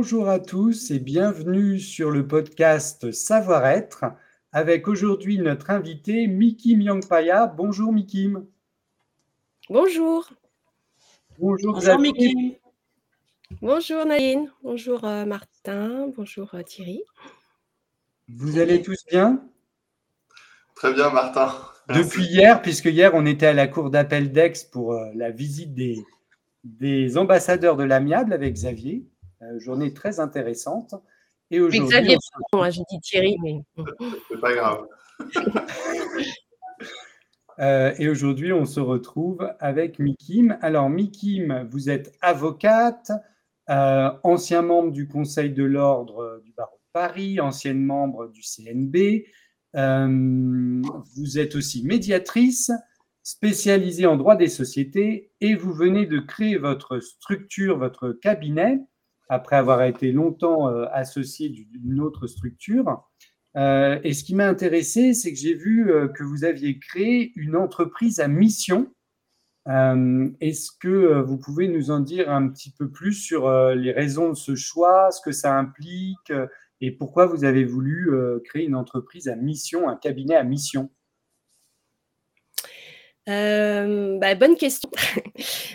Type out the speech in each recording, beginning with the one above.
Bonjour à tous et bienvenue sur le podcast Savoir-être avec aujourd'hui notre invité Mikim Yangpaya. Bonjour Mikim. Bonjour. Bonjour, Bonjour. Bonjour Naïne. Bonjour euh, Martin. Bonjour euh, Thierry. Vous allez tous bien? Très bien Martin. Depuis hier, puisque hier on était à la cour d'appel d'Aix pour euh, la visite des, des ambassadeurs de l'amiable avec Xavier. Euh, journée très intéressante. Et aujourd'hui, moi j'ai dit Thierry, mais c'est pas grave. Euh, et aujourd'hui, on se retrouve avec Mikim. Alors, Mikim, vous êtes avocate, euh, ancien membre du Conseil de l'Ordre du barreau de Paris, ancienne membre du CNB. vous êtes aussi médiatrice, spécialisée en droit des sociétés, et vous venez de créer votre structure, votre cabinet après avoir été longtemps euh, associé d'une autre structure. Euh, et ce qui m'a intéressé, c'est que j'ai vu euh, que vous aviez créé une entreprise à mission. Est-ce que vous pouvez nous en dire un petit peu plus sur les raisons de ce choix, ce que ça implique et pourquoi vous avez voulu créer une entreprise à mission, un cabinet à mission? Euh, bah, bonne question.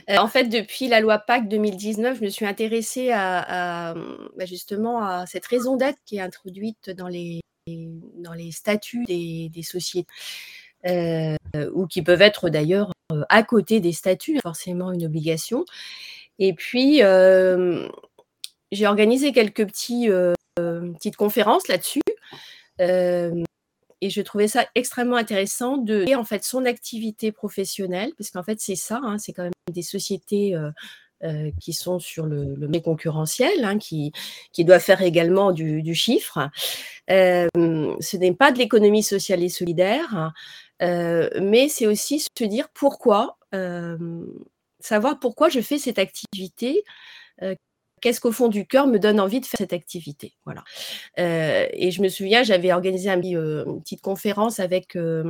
Euh, en fait, depuis la loi PAC 2019, je me suis intéressée à, bah, justement à cette raison d'être qui est introduite dans les, dans les statuts des, sociétés, euh, ou qui peuvent être d'ailleurs à côté des statuts, forcément une obligation. Et puis, j'ai organisé quelques petits, petites conférences là-dessus et je trouvais ça extrêmement intéressant de en fait son activité professionnelle, parce qu'en fait c'est ça, hein, c'est quand même des sociétés euh, euh, qui sont sur le, le concurrentiel, hein, qui, qui doivent faire également du, chiffre. Euh, ce n'est pas de l'économie sociale et solidaire, mais c'est aussi se dire pourquoi, savoir pourquoi je fais cette activité qu'est-ce qu'au fond du cœur me donne envie de faire cette activité Voilà. Euh, et je me souviens, j'avais organisé euh, une petite conférence avec euh,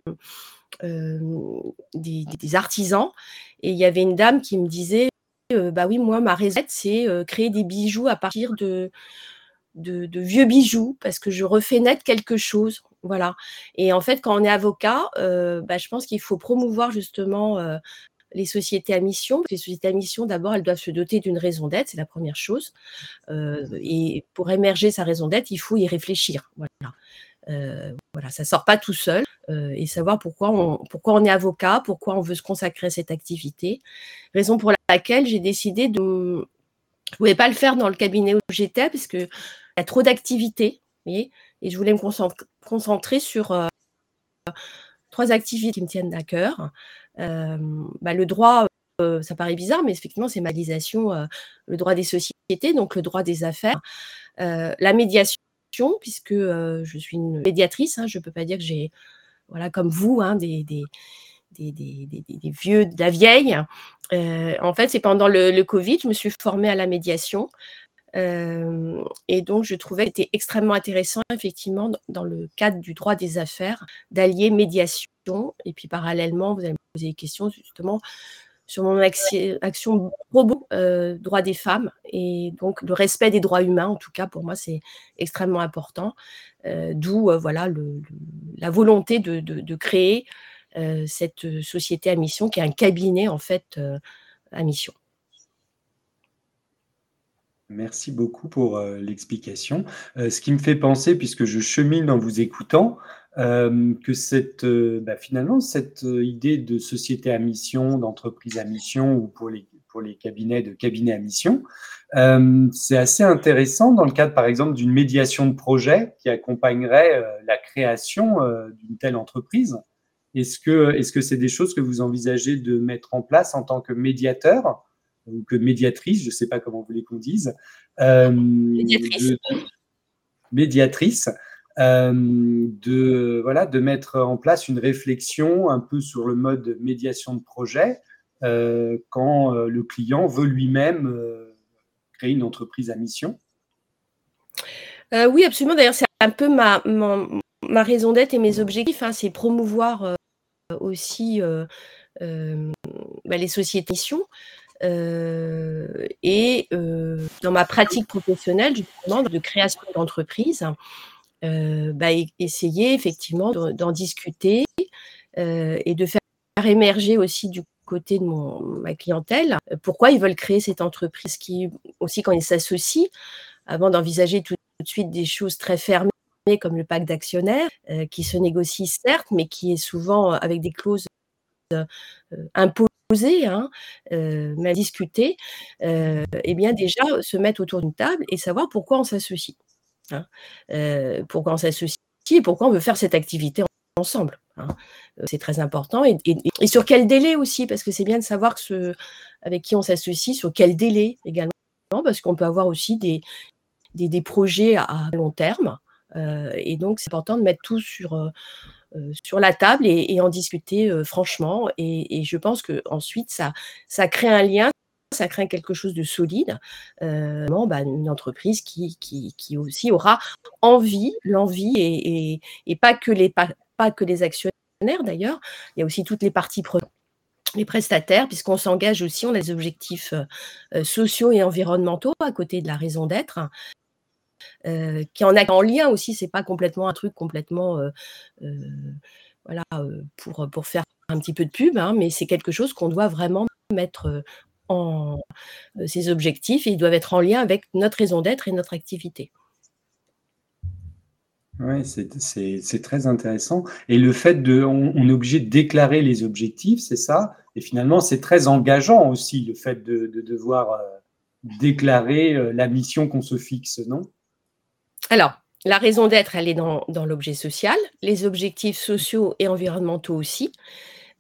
des, artisans et il y avait une dame qui me disait Bah oui, moi, ma raison, c'est créer des bijoux à partir de, de, vieux bijoux parce que je refais naître quelque chose. Voilà. Et en fait, quand on est avocat, bah, je pense qu'il faut promouvoir justement les sociétés à mission. Les sociétés à mission, d'abord, elles doivent se doter d'une raison d'être, c'est la première chose. Euh, et pour émerger sa raison d'être, il faut y réfléchir. Voilà. Euh, voilà, ça sort pas tout seul euh, et savoir pourquoi on, pourquoi on est avocat, pourquoi on veut se consacrer à cette activité. Raison pour laquelle j'ai décidé de, je voulais pas le faire dans le cabinet où j'étais parce que y a trop d'activités, et je voulais me concentrer sur trois activités qui me tiennent à cœur. Bah, le droit, ça paraît bizarre, mais effectivement, c'est ma le droit des sociétés, donc le droit des affaires, la médiation, puisque je suis une médiatrice, hein, je ne peux pas dire que j'ai, voilà, comme vous, hein, des, des des, vieux, de la vieille. en fait, c'est pendant le, le, Covid, je me suis formée à la médiation. et donc, je trouvais que c'était extrêmement intéressant, effectivement, dans le cadre du droit des affaires, d'allier médiation et puis parallèlement, vous allez me poser des questions justement sur mon action robot euh, droit des femmes et donc le respect des droits humains en tout cas pour moi c'est extrêmement important euh, d'où euh, voilà la volonté de, créer cette société à mission qui est un cabinet en fait à mission. Merci beaucoup pour l'explication. ce qui me fait penser, puisque je chemine en vous écoutant, euh, que cette, euh, bah, finalement, cette euh, idée de société à mission, d'entreprise à mission, ou pour les, pour les cabinets de cabinet à mission, c'est assez intéressant dans le cadre, par exemple, d'une médiation de projet qui accompagnerait la création d'une telle entreprise. Est-ce que est-ce que c'est des choses que vous envisagez de mettre en place en tant que médiateur ou que médiatrice, je ne sais pas comment vous voulez qu'on dise, médiatrice. médiatrice? De, voilà, de mettre en place une réflexion un peu sur le mode médiation de projet quand le client veut lui-même créer une entreprise à mission Oui, absolument. D'ailleurs, c'est un peu ma, ma, raison d'être et mes objectifs. Hein. c'est promouvoir aussi bah, les sociétés mission. et dans ma pratique professionnelle, justement, de création d'entreprise, bah, essayer effectivement d'en discuter et de faire émerger aussi du côté de mon, ma clientèle pourquoi ils veulent créer cette entreprise qui aussi quand ils s'associent avant d'envisager tout de suite des choses très fermées comme le pacte d'actionnaires qui se négocie certes mais qui est souvent avec des clauses imposées hein, mal discutées et bien déjà se mettre autour d'une table et savoir pourquoi on s'associe Hein, pourquoi on s'associe et pourquoi on veut faire cette activité ensemble. Hein. C'est très important. Et, sur quel délai aussi, parce que c'est bien de savoir avec qui on s'associe, sur quel délai également, parce qu'on peut avoir aussi des, projets à, long terme. et donc, c'est important de mettre tout sur, la table et, en discuter franchement. Et, je pense qu'ensuite, ça crée un lien, ça crée quelque chose de solide, euh, bah, une entreprise qui, aussi aura envie, l'envie, et, pas, que les, actionnaires d'ailleurs, il y a aussi toutes les parties prenantes les prestataires, puisqu'on s'engage aussi, on a des objectifs euh, sociaux et environnementaux à côté de la raison d'être, euh, qui en a en lien aussi, c'est pas complètement un truc complètement voilà, pour, pour faire un petit peu de pub, hein, mais c'est quelque chose qu'on doit vraiment mettre en ces objectifs et ils doivent être en lien avec notre raison d'être et notre activité. Oui, c'est très intéressant. Et le fait de, on, est obligé de déclarer les objectifs, c'est ça? Et finalement, c'est très engageant aussi, le fait de, devoir déclarer la mission qu'on se fixe, non? Alors, la raison d'être, elle est dans, dans l'objet social, les objectifs sociaux et environnementaux aussi.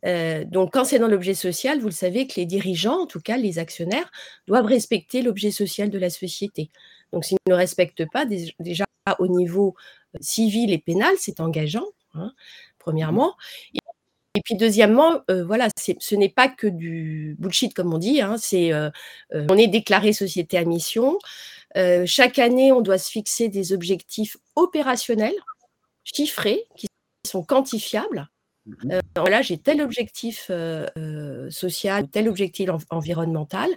Euh, donc, quand c'est dans l'objet social, vous le savez que les dirigeants, en tout cas les actionnaires, doivent respecter l'objet social de la société. Donc, s'ils ne respectent pas, déjà au niveau euh, civil et pénal, c'est engageant, hein, premièrement. Et puis deuxièmement, euh, voilà, ce n'est pas que du bullshit comme on dit. Hein, on est déclaré société à mission. chaque année, on doit se fixer des objectifs opérationnels, chiffrés, qui sont quantifiables. Mmh euh, j'ai tel objectif euh, euh, social, tel objectif environnemental.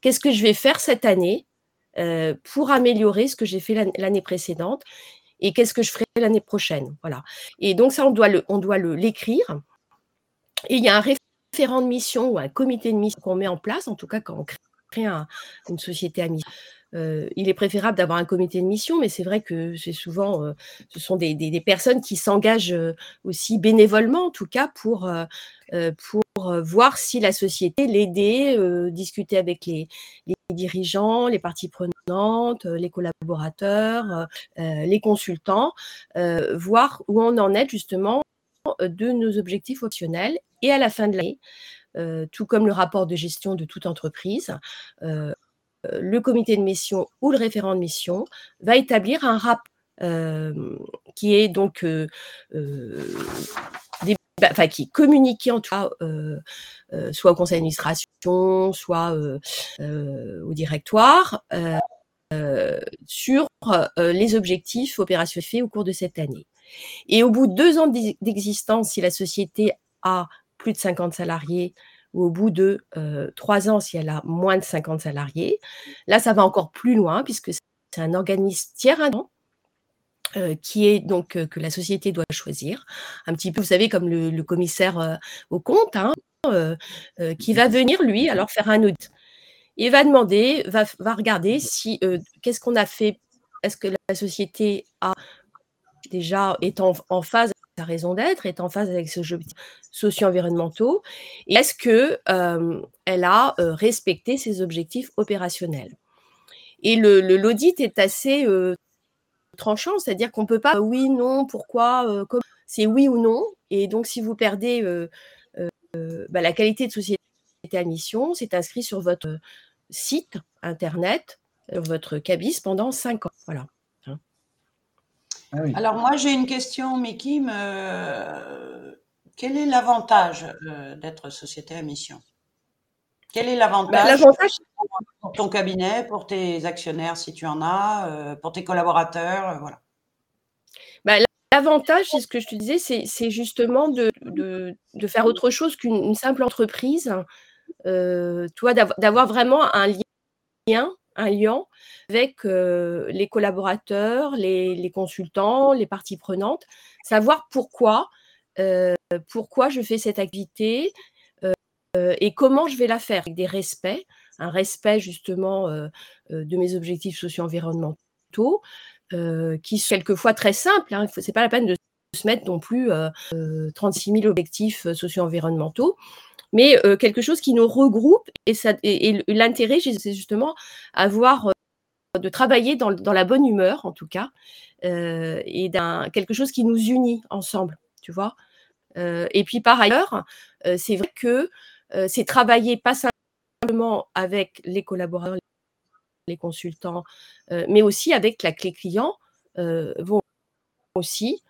Qu'est-ce que je vais faire cette année pour améliorer ce que j'ai fait l'année précédente et qu'est-ce que je ferai l'année prochaine? Voilà. Et donc ça, on doit on doit l'écrire. Et il y a un référent de mission ou un comité de mission qu'on met en place, en tout cas quand on crée une société à mission il est préférable d'avoir un comité de mission, mais c'est vrai que c'est souvent, ce sont des, personnes qui s'engagent aussi bénévolement, en tout cas, pour, pour voir si la société l'aider, discuter avec les, dirigeants, les parties prenantes, les collaborateurs, les consultants, voir où on en est justement de nos objectifs optionnels. Et à la fin de l'année, tout comme le rapport de gestion de toute entreprise, euh, le comité de mission ou le référent de mission va établir un rapport euh, qui est donc euh, enfin, qui est communiqué en tout cas soit au conseil d'administration, soit au directoire sur les objectifs opérationnels faits au cours de cette année. Et au bout de deux ans d'existence, si la société a plus de 50 salariés, au bout de trois ans, si elle a moins de 50 salariés. Là, ça va encore plus loin, puisque c'est un organisme tiers euh, qui est donc que la société doit choisir. Un petit peu, vous savez, comme le, commissaire au compte, hein, qui va venir, lui, alors faire un audit. Il va demander, va, va regarder si qu'est-ce qu'on a fait, est-ce que la société a déjà est en phase raison d'être, est en phase avec ses objectifs socio-environnementaux Et est-ce qu'elle elle a respecté ses objectifs opérationnels? Et le, l'audit est assez tranchant, c'est-à-dire qu'on peut pas oui, non, pourquoi, c'est oui ou non. Et donc, si vous perdez bah, la qualité de société à mission, c'est inscrit sur votre site internet, votre cabis pendant cinq ans. Voilà. Ah Alors moi j'ai une question, Mickey. quel est l'avantage euh, d'être société à mission? Quel est l'avantage bah, pour ton cabinet, pour tes actionnaires si tu en as, euh, pour tes collaborateurs euh, voilà. Bah, l'avantage, c'est ce que je te disais, c'est justement de, faire autre chose qu'une simple entreprise. Euh, toi, d'avoir vraiment un lien, un lien avec les collaborateurs, les, consultants, les parties prenantes, savoir pourquoi, pourquoi je fais cette activité, euh, et comment je vais la faire avec des respects, un respect justement euh, euh, de mes objectifs socio-environnementaux, qui sont quelquefois très simples. Hein, Ce n'est pas la peine de se mettre non plus 36 000 objectifs socio-environnementaux, mais quelque chose qui nous regroupe. Et, et, l'intérêt, c'est justement avoir de travailler dans, la bonne humeur, en tout cas, et d'un quelque chose qui nous unit ensemble, tu vois. et puis par ailleurs, c'est vrai que euh, c'est travailler pas simplement avec les collaborateurs, les consultants, euh, mais aussi avec la clé client, euh, vont aussi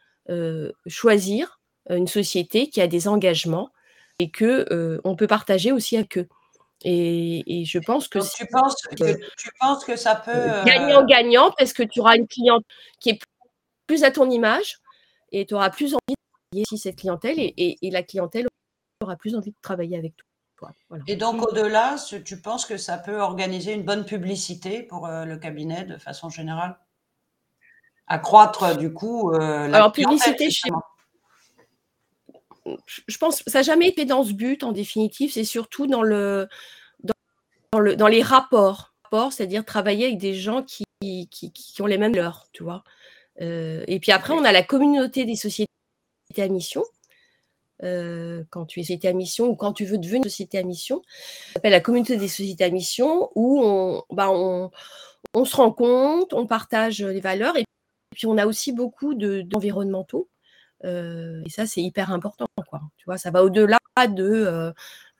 choisir une société qui a des engagements et que on peut partager aussi avec eux. Et, je pense que, tu penses que, tu penses que ça peut gagnant-gagnant parce que tu auras une cliente qui est plus à ton image et tu auras plus envie de travailler cette clientèle et, et, la clientèle aura plus envie de travailler avec toi. Et donc, au-delà, tu penses que ça peut organiser une bonne publicité pour euh, le cabinet de façon générale? Accroître, du coup, euh, la Alors, publicité, je pense que ça n'a jamais été dans ce but, en définitive. C'est surtout dans, le, dans, le, dans les rapports, c'est-à-dire travailler avec des gens qui, ont les mêmes vois. Euh, et puis après, on a la communauté des sociétés à mission euh, quand tu es société à mission ou quand tu veux devenir société à mission. Ça s'appelle la communauté des sociétés à mission où on, bah se rend compte, on partage les valeurs et puis on a aussi beaucoup d'environnementaux. Et ça, c'est hyper important. Quoi. Tu vois, ça va au-delà de, euh,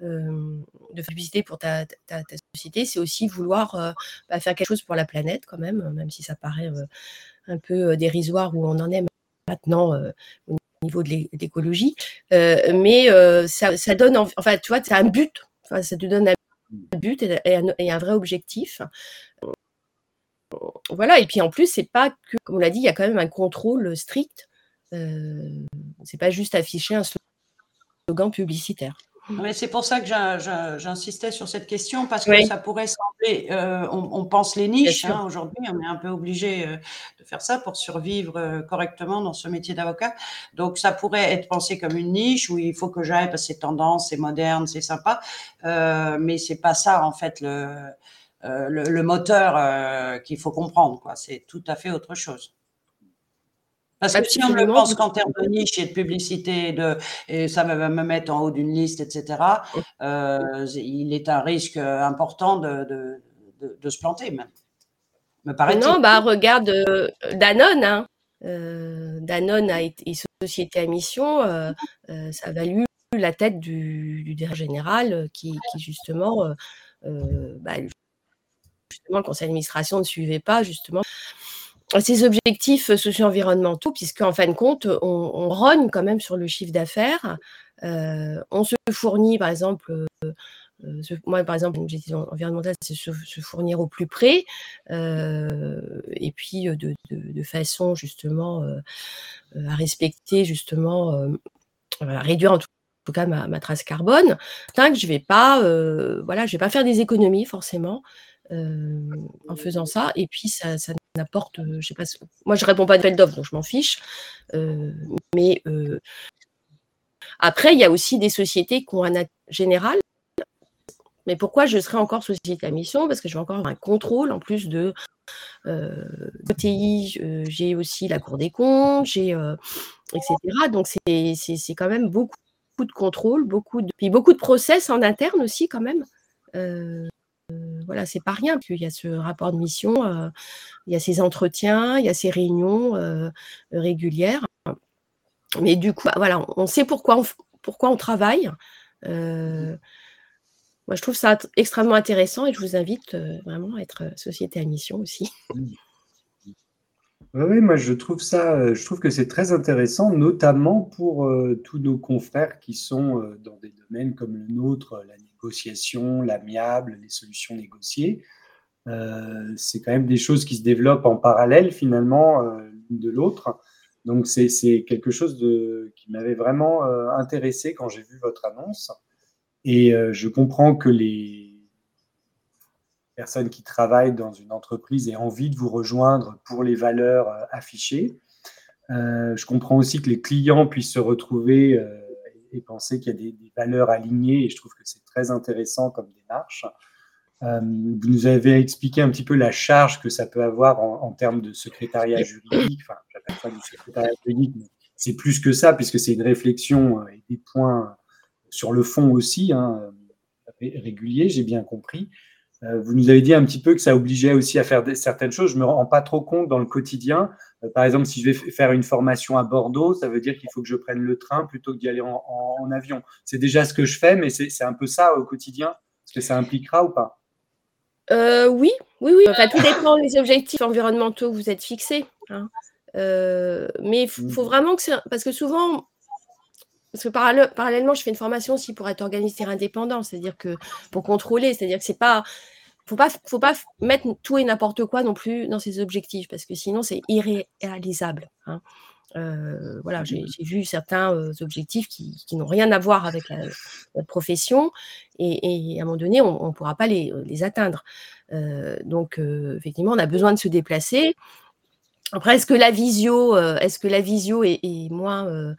euh de publicité pour ta, ta, société. C'est aussi vouloir bah, faire quelque chose pour la planète quand même, même si ça paraît un peu dérisoire où on en est maintenant niveau de l'écologie. Euh, mais euh, ça, ça, donne, enfin, tu vois, c'est un but. Ça te donne un but et, un, vrai objectif. Voilà, et puis en plus, c'est pas que, comme on l'a dit, il y a quand même un contrôle strict. Euh, c'est pas juste afficher un slogan publicitaire c'est pour ça que j'insistais sur cette question, parce que ça pourrait sembler, euh, on, pense les niches, hein, aujourd'hui, on est un peu obligé euh, de faire ça pour survivre euh, correctement dans ce métier d'avocat. Donc, ça pourrait être pensé comme une niche où il faut que j'aille parce que c'est tendance, c'est moderne, c'est sympa, mais c'est pas ça, en fait, le, le moteur qu'il faut comprendre. C'est tout à fait autre chose. Parce que si on ne pense qu'en termes de niche et de publicité, de, et ça va me mettre en haut d'une liste, etc., euh, il est un risque important de, de, de, se planter, même. Me paraît non, bah regarde euh, Danone. Hein. Euh, Danone a été société à mission. ça a valu la tête du, du directeur général qui, qui justement, bah, justement, le conseil d'administration ne suivait pas justement ces objectifs socio-environnementaux, puisqu'en fin de compte, on, rogne quand même sur le chiffre d'affaires. Euh, on se fournit, par exemple, euh, euh, moi, par exemple, l'objectif environnemental, c'est se, fournir au plus près, et puis de, façon justement à respecter, justement, à réduire en tout cas ma, trace carbone. Tant que je vais pas, voilà, vais pas faire des économies forcément. en faisant ça. Et puis, ça, ça n'apporte, euh, je sais pas, moi je réponds pas de d'offres, donc je m'en fiche. Euh, mais euh, après, il y a aussi des sociétés qui ont un général. Mais pourquoi je serai encore société à mission? Parce que je vais encore avoir un contrôle en plus de euh, j'ai aussi la Cour des comptes, j'ai etc. Donc c'est quand même beaucoup, beaucoup, de contrôle, beaucoup de puis beaucoup de process en interne aussi quand même. Euh, voilà, c'est pas rien. Puis il y a ce rapport de mission, euh, il y a ces entretiens, il y a ces réunions euh, régulières. Mais du coup, bah, voilà, on sait pourquoi on, pourquoi on travaille. moi, je trouve ça extrêmement intéressant et je vous invite vraiment à être société à mission aussi. Oui, moi je trouve ça, je trouve que c'est très intéressant, notamment pour tous nos confrères qui sont dans des domaines comme le nôtre, négociation, l'amiable, les solutions négociées. c'est quand même des choses qui se développent en parallèle finalement l'une de l'autre. Donc c'est quelque chose qui m'avait vraiment intéressé quand j'ai vu votre annonce. Et je comprends que les personnes qui travaillent dans une entreprise aient envie de vous rejoindre pour les valeurs euh, affichées. Euh, je comprends aussi que les clients puissent se retrouver euh, et penser qu'il y a des, valeurs alignées et je trouve que c'est très intéressant comme démarche. vous nous avez expliqué un petit peu la charge que ça peut avoir en, termes de secrétariat juridique. Enfin, j'appelle ça du secrétariat juridique, mais c'est plus que ça puisque c'est une réflexion et des points sur le fond aussi, hein, réguliers, j'ai bien compris. Euh, vous nous avez dit un petit peu que ça obligeait aussi à faire certaines choses. Je ne me rends pas trop compte dans le quotidien. Euh, par exemple, si je vais faire une formation à Bordeaux, ça veut dire qu'il faut que je prenne le train plutôt que d'y aller en, avion. C'est déjà ce que je fais, mais c'est un peu ça au quotidien. Est-ce que ça impliquera ou pas? Euh, Oui, oui, oui. Enfin, tout dépend des objectifs environnementaux que vous êtes fixés. Hein. mais il faut, faut, mmh. vraiment que c'est. Parce que souvent, parce que parallèlement, je fais une formation aussi pour être organisateur indépendant, c'est-à-dire que pour contrôler, c'est-à-dire que c'est pas, faut pas, faut pas mettre tout et n'importe quoi non plus dans ses objectifs, parce que sinon c'est irréalisable. Hein. Euh, voilà, j'ai vu certains euh, objectifs qui, n'ont rien à voir avec la, profession, et, à un moment donné, on ne pourra pas les, atteindre. Euh, donc, effectivement, on a besoin de se déplacer. Après, est-ce que la visio, est-ce que la visio est moins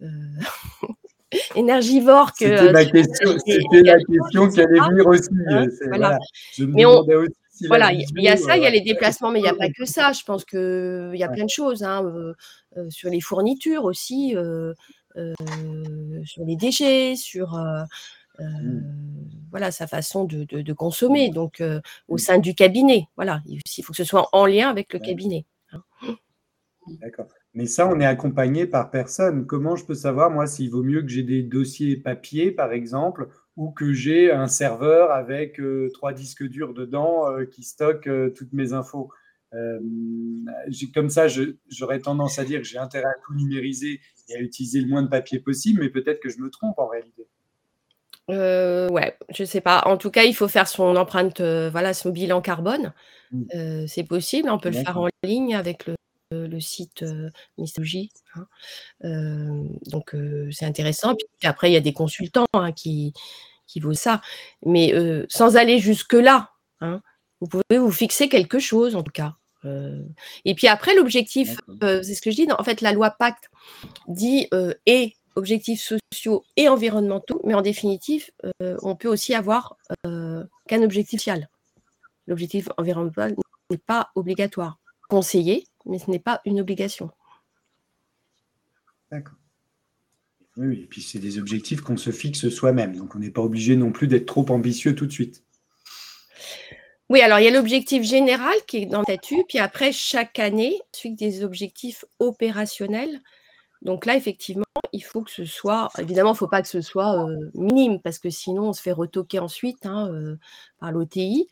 énergivore que. C'était la question, c'était la question qui allait venir aussi. Hein, voilà. mais on, voilà, il y a ça, il y a les déplacements, mais il n'y a pas que ça. Je pense qu'il y a plein de choses hein, euh, euh, sur les fournitures aussi, sur les déchets, sur mmh. voilà sa façon de, de, consommer. Donc au mmh. sein du cabinet, voilà, il faut que ce soit en lien avec le cabinet. Hein. D'accord. Mais ça, on est accompagné par personne. Comment je peux savoir, moi, s'il vaut mieux que j'ai des dossiers papier, par exemple, ou que j'ai un serveur avec euh, trois disques durs dedans euh, qui stockent euh, toutes mes infos? Comme ça, j'aurais tendance à dire que j'ai intérêt à tout numériser et à utiliser le moins de papier possible, mais peut-être que je me trompe en réalité. ouais, je sais pas. En tout cas, il faut faire son empreinte, voilà, son bilan carbone. Mmh. c'est possible, on peut le faire en ligne avec le, le site euh, hein. donc c'est intéressant. Puis après, il y a des consultants hein, qui, qui vaut ça. Mais sans aller jusque-là, hein, vous pouvez vous fixer quelque chose en tout cas. et puis après, l'objectif, c'est ce que je dis, en fait, la loi Pacte dit et objectifs sociaux et environnementaux, mais en définitive, on peut aussi avoir qu'un objectif social. L'objectif environnemental n'est pas obligatoire. Conseillé, mais ce n'est pas une obligation. D'accord. Oui, et puis c'est des objectifs qu'on se fixe soi-même, donc on n'est pas obligé non plus d'être trop ambitieux tout de suite. Oui, alors il y a l'objectif général qui est dans le statut, puis après, chaque année, suite des objectifs opérationnels. Donc là, effectivement, il faut que ce soit, évidemment, il ne faut pas que ce soit euh, minime, parce que sinon, on se fait retoquer ensuite hein, euh, par l'OTI,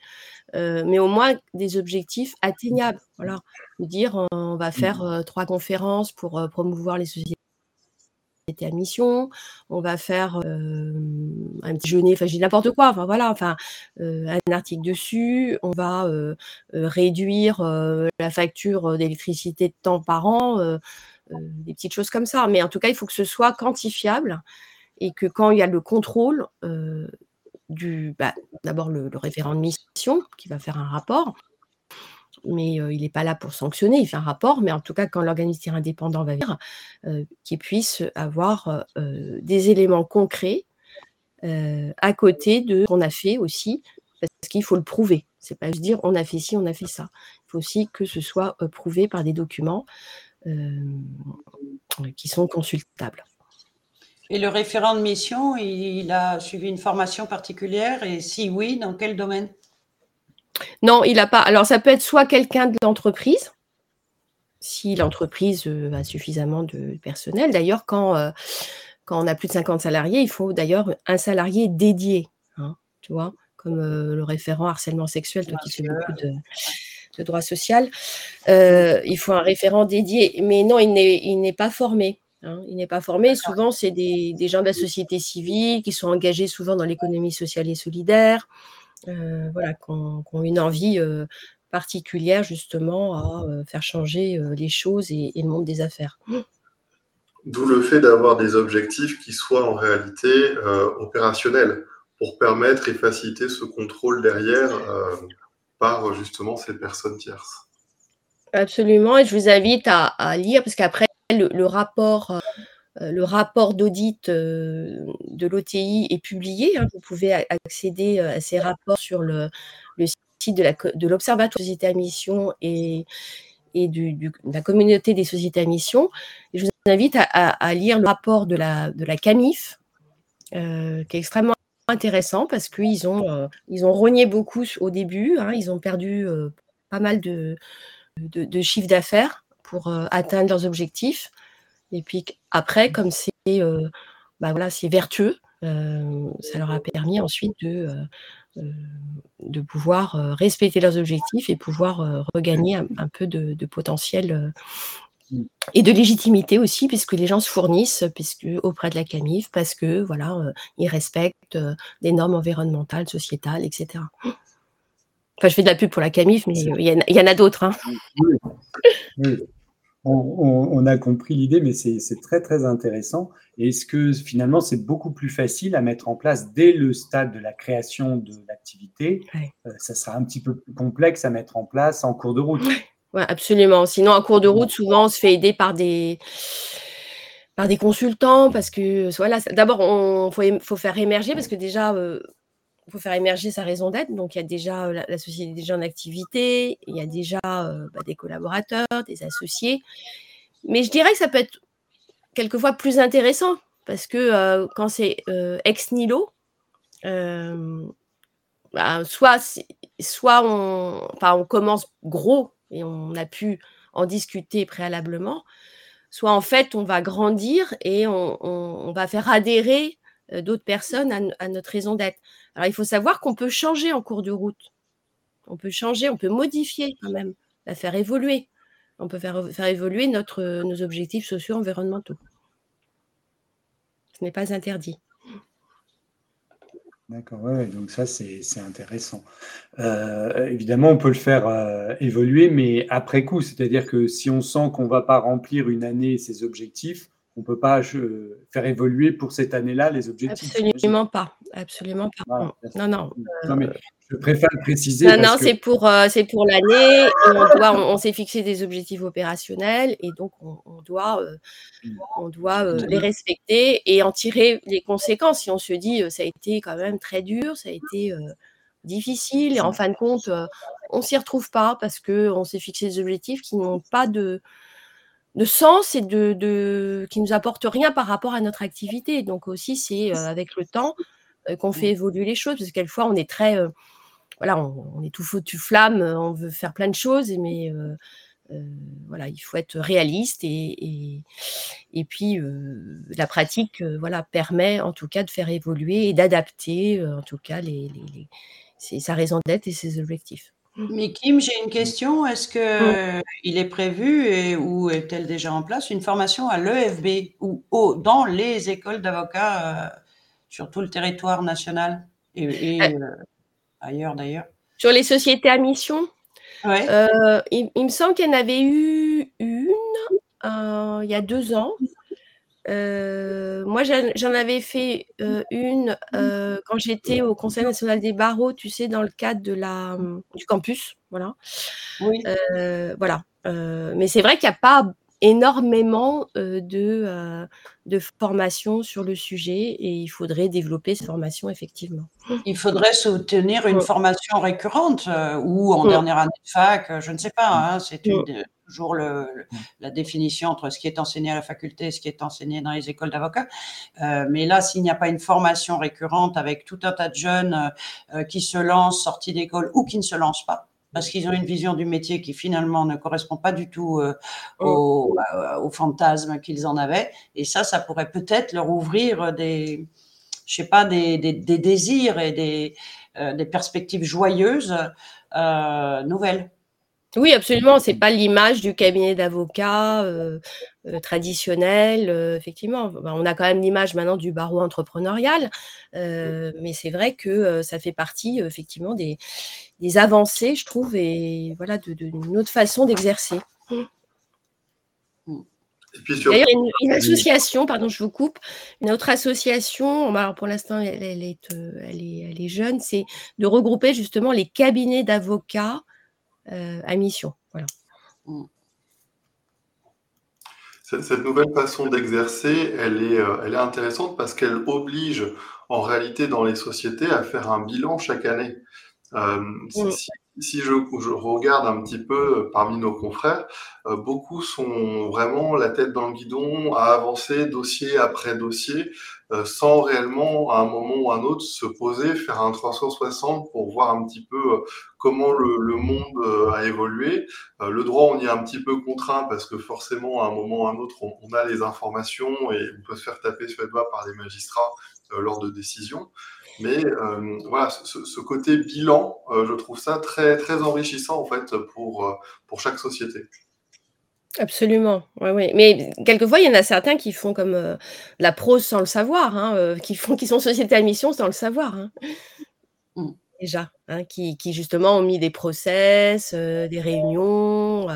euh, mais au moins des objectifs atteignables. Voilà, dire, on va faire mmh. trois conférences pour promouvoir les sociétés à mission, on va faire un petit déjeuner, enfin j'ai n'importe quoi, enfin voilà, enfin un article dessus, on va réduire la facture d'électricité de temps par an, des petites choses comme ça. Mais en tout cas, il faut que ce soit quantifiable et que quand il y a le contrôle du, bah, d'abord le, référent de mission qui va faire un rapport, mais il n'est pas là pour sanctionner, il fait un rapport, mais en tout cas, quand l'organisme indépendant va venir, qu'il puisse avoir des éléments concrets à côté de ce qu'on a fait aussi, parce qu'il faut le prouver. C'est pas juste dire on a fait ci, on a fait ça. Il faut aussi que ce soit prouvé par des documents qui sont consultables. Et le référent de mission, il a suivi une formation particulière et si oui, dans quel domaine? Non, il n'a pas. Alors ça peut être soit quelqu'un de l'entreprise, si l'entreprise a suffisamment de personnel. D'ailleurs, quand, quand on a plus de 50 salariés, il faut d'ailleurs un salarié dédié, hein, tu vois, comme le référent harcèlement sexuel, toi qui fais beaucoup de de droit social. il faut un référent dédié, mais non, il n'est pas formé. Hein. il n'est pas formé. Souvent, c'est des, gens de la société civile qui sont engagés souvent dans l'économie sociale et solidaire, voilà, qui ont, une envie particulière justement à faire changer les choses et, le monde des affaires. D'où le fait d'avoir des objectifs qui soient en réalité opérationnels pour permettre et faciliter ce contrôle derrière par justement ces personnes tierces. Absolument, et je vous invite à, lire, parce qu'après, le, rapport, le rapport d'audit de l'OTI est publié. Hein. vous pouvez accéder à ces rapports sur le, site de l'Observatoire de sociétés à mission et, de la communauté des sociétés à mission. je vous invite à, lire le rapport de la, de CAMIF, qui est extrêmement intéressant parce qu'ils ont, euh, ont rogné beaucoup au début. Hein. ils ont perdu euh, pas mal de, de, chiffres d'affaires pour euh, atteindre leurs objectifs. Et puis après, comme c'est bah voilà, vertueux, ça leur a permis ensuite de, de pouvoir respecter leurs objectifs et pouvoir regagner un, peu de potentiel et de légitimité aussi, puisque les gens se fournissent puisque, auprès de la CAMIF, parce que voilà, euh, ils respectent euh, des normes environnementales, sociétales, etc. Enfin, je fais de la pub pour la CAMIF, mais il y, en a d'autres. Hein. On, a compris l'idée, mais c'est très très intéressant. Est-ce que finalement c'est beaucoup plus facile à mettre en place dès le stade de la création de l'activité? Euh, Ça sera un petit peu plus complexe à mettre en place en cours de route. Ouais, absolument. Sinon, en cours de route, souvent, on se fait aider par des, par des consultants parce que voilà, d'abord, il faut, faire émerger parce que déjà, il euh, faut faire émerger sa raison d'être. Donc, il y a déjà euh, la, société déjà en activité, il y a déjà euh, bah, des collaborateurs, des associés. Mais je dirais que ça peut être quelquefois plus intéressant parce que quand c'est ex nihilo, bah, soit, soit on, on commence gros et on a pu en discuter préalablement, soit en fait on va grandir et on, va faire adhérer euh, d'autres personnes à, notre raison d'être. Alors il faut savoir qu'on peut changer en cours de route. On peut changer, on peut modifier quand même, la faire évoluer. On peut faire, évoluer nos objectifs sociaux environnementaux. Ce n'est pas interdit. D'accord, ouais, donc ça c'est intéressant. Euh, évidemment, on peut le faire euh, évoluer, mais après coup, c'est-à-dire que si on sent qu'on ne va pas remplir une année ses objectifs, on ne peut pas faire évoluer pour cette année-là les objectifs. Absolument pas, absolument pas. non, non. mais euh, je préfère le préciser. Non, non, c'est pour, c'est pour l'année. On, on, s'est fixé des objectifs opérationnels et donc on, doit, on doit mmh. les respecter et en tirer les conséquences. Si on se dit ça a été quand même très dur, ça a été difficile et en fin de compte, on s'y retrouve pas parce qu'on s'est fixé des objectifs qui n'ont pas de de sens et de, de, qui nous apporte rien par rapport à notre activité. Donc aussi, c'est euh, avec le temps euh, qu'on fait évoluer les choses, parce que quelquefois, on est très, euh, voilà, on, est tout flamme, on veut faire plein de choses, mais voilà, il faut être réaliste et, et, puis la pratique, voilà, permet en tout cas de faire évoluer et d'adapter, en tout cas, les, les, sa raison d'être et ses objectifs. Mais Kim, j'ai une question. Est-ce qu'il il est prévu et, ou est-elle déjà en place une formation à l'EFB ou dans les écoles d'avocats euh, sur tout le territoire national et, euh, euh, ailleurs d'ailleurs Sur les sociétés à mission ouais. il, me semble qu'il y en avait eu une il y a deux ans. Euh, moi, j'en avais fait euh, une euh, quand j'étais au Conseil national des barreaux, tu sais, dans le cadre de la, du campus. Voilà. Oui. voilà. mais c'est vrai qu'il n'y a pas énormément de, de formation sur le sujet et il faudrait développer cette formation effectivement. Il faudrait soutenir une formation récurrente ou en dernière année de fac, je ne sais pas. Hein, c'est une toujours le, la définition entre ce qui est enseigné à la faculté et ce qui est enseigné dans les écoles d'avocats. Euh, mais là, s'il n'y a pas une formation récurrente avec tout un tas de jeunes euh, euh, qui se lancent, sortis d'école ou qui ne se lancent pas, parce qu'ils ont une vision du métier qui finalement ne correspond pas du tout oh. au, au, fantasme qu'ils en avaient. Et ça, ça pourrait peut-être leur ouvrir des, je sais pas, des, des, des désirs et des, des perspectives joyeuses nouvelles. Oui, absolument. C'est pas l'image du cabinet d'avocats euh, euh, traditionnel. Euh, effectivement, bah, on a quand même l'image maintenant du barreau entrepreneurial, mais c'est vrai que ça fait partie effectivement des, avancées, je trouve, et voilà, d'une autre façon d'exercer. D'ailleurs, une, une, association, pardon, je vous coupe, une autre association, alors pour l'instant, elle, est, elle, est, jeune, c'est de regrouper justement les cabinets d'avocats euh, à mission. Voilà. Mm. Cette nouvelle façon d'exercer, elle est, euh, elle est intéressante parce qu'elle oblige en réalité dans les sociétés à faire un bilan chaque année. Euh, si, je, je, regarde un petit peu parmi nos confrères, beaucoup sont vraiment la tête dans le guidon à avancer dossier après dossier euh, sans réellement, à un moment ou à un autre, se poser, faire un 360 pour voir un petit peu euh, comment le, monde euh, a évolué. le droit, on y est un petit peu contraint parce que forcément, à un moment ou à un autre, on, a les informations et on peut se faire taper sur les doigts par les magistrats lors de décisions. Mais voilà, ce, côté bilan, je trouve ça très, très enrichissant en fait pour, pour chaque société. Absolument, ouais, ouais. Mais quelquefois, il y en a certains qui font comme euh, la prose sans le savoir, hein, euh, qui font, qui sont sociétés à mission sans le savoir, hein. mmh. déjà, hein, qui, qui, justement ont mis des process, euh, des réunions,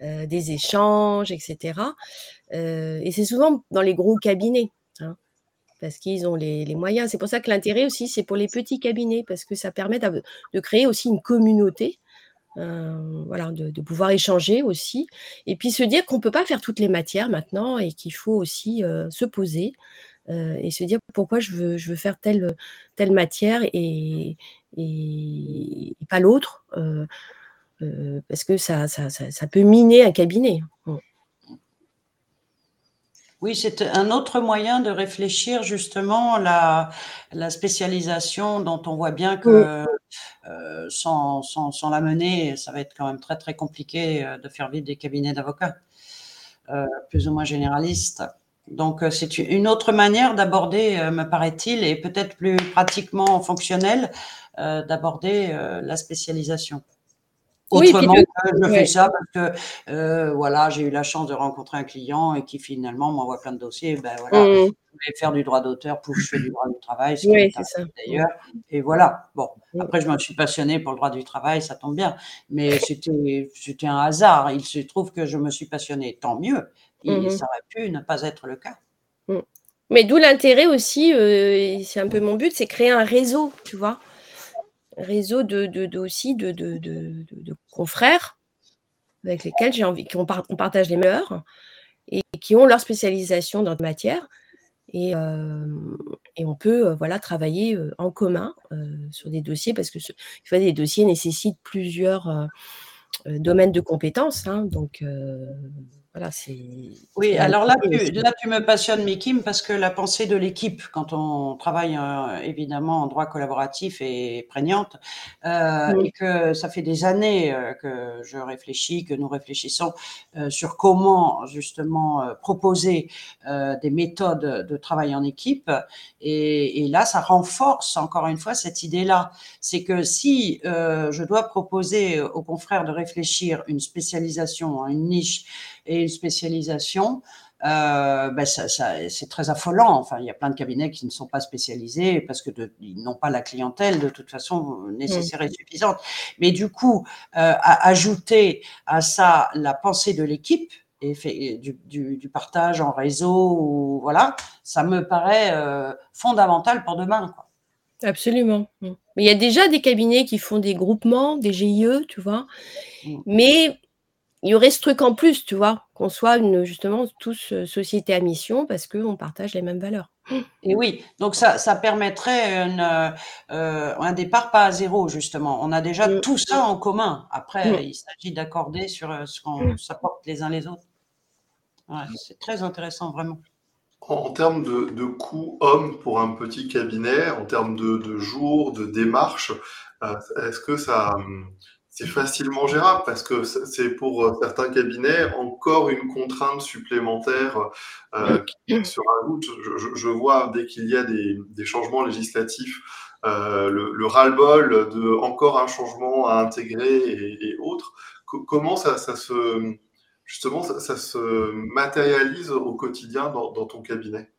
des échanges, etc. et c'est souvent dans les gros cabinets, parce qu'ils ont les, moyens. C'est pour ça que l'intérêt aussi, c'est pour les petits cabinets, parce que ça permet de créer aussi une communauté euh, de, pouvoir échanger aussi, et puis se dire qu'on ne peut pas faire toutes les matières maintenant et qu'il faut aussi euh, se poser euh, et se dire pourquoi je veux, faire telle, matière et, pas l'autre, parce que ça, peut miner un cabinet. Oui, c'est un autre moyen de réfléchir justement la, la spécialisation dont on voit bien que euh, sans, sans, la mener, ça va être quand même très très compliqué euh, de faire vivre des cabinets d'avocats, euh, plus ou moins généralistes. Donc c'est une autre manière d'aborder, me paraît-il, et peut-être plus pratiquement fonctionnelle, d'aborder la spécialisation. Autrement, je fais ça parce que euh, voilà, j'ai eu la chance de rencontrer un client et qui finalement m'envoie plein de dossiers. Ben voilà, mmh. je vais faire du droit d'auteur, pour je fais du droit du travail, ce oui, ça. d'ailleurs. Et voilà. Bon, mmh. après je me suis passionné pour le droit du travail, ça tombe bien, mais c'était c'était un hasard. Il se trouve que je me suis passionné, tant mieux. Et mmh ça aurait pu ne pas être le cas. Mais d'où l'intérêt aussi, euh, c'est un peu mon but, c'est créer un réseau, tu vois réseau de, de, de, confrères avec lesquels j'ai envie, qu'on on partage les mœurs et qui ont leur spécialisation dans des matières. Et, euh, et, on peut euh, voilà, travailler euh, en commun sur des dossiers parce que ce, des dossiers nécessitent plusieurs domaines de compétences. Hein, donc, voilà. Oui, alors là tu, là, tu me passionnes, Mikim, parce que la pensée de l'équipe, quand on travaille euh, évidemment en droit collaboratif, est prégnante, euh, et que ça fait des années euh, que je réfléchis, que nous réfléchissons sur comment justement proposer des méthodes de travail en équipe. Et, et, là, ça renforce encore une fois cette idée-là. C'est que si je dois proposer aux confrères de réfléchir une spécialisation, une niche, et une spécialisation, euh, ben ça, ça, c'est très affolant. Enfin, il y a plein de cabinets qui ne sont pas spécialisés parce que ils n'ont pas la clientèle de toute façon nécessaire et suffisante. Mais du coup, euh, à ajouter à ça la pensée de l'équipe et fait, du, du, du, partage en réseau, ou, voilà, ça me paraît euh, fondamental pour demain. Quoi. Absolument. Mais il y a déjà des cabinets qui font des groupements, des GIE, tu vois. Mm. Mais il y aurait ce truc en plus, tu vois, qu'on soit une, justement tous euh, société à mission parce qu'on partage les mêmes valeurs. Et oui, donc ça, ça permettrait une, euh, un départ pas à zéro, justement. On a déjà mm. tout ça en commun. Après, mm. il s'agit d'accorder sur euh, ce qu'on s'apporte les uns les autres. c'est très intéressant, vraiment. En, termes de, de coûts hommes pour un petit cabinet, en termes de, de jours, de démarches, est-ce que ça c'est facilement gérable parce que c'est pour euh, certains cabinets encore une contrainte supplémentaire euh, qui se rajoute. Je, je, vois dès qu'il y a des, des changements législatifs, euh, le, le ras-le-bol de encore un changement à intégrer et, et autres. comment ça, se justement ça, se matérialise au quotidien dans, ton cabinet?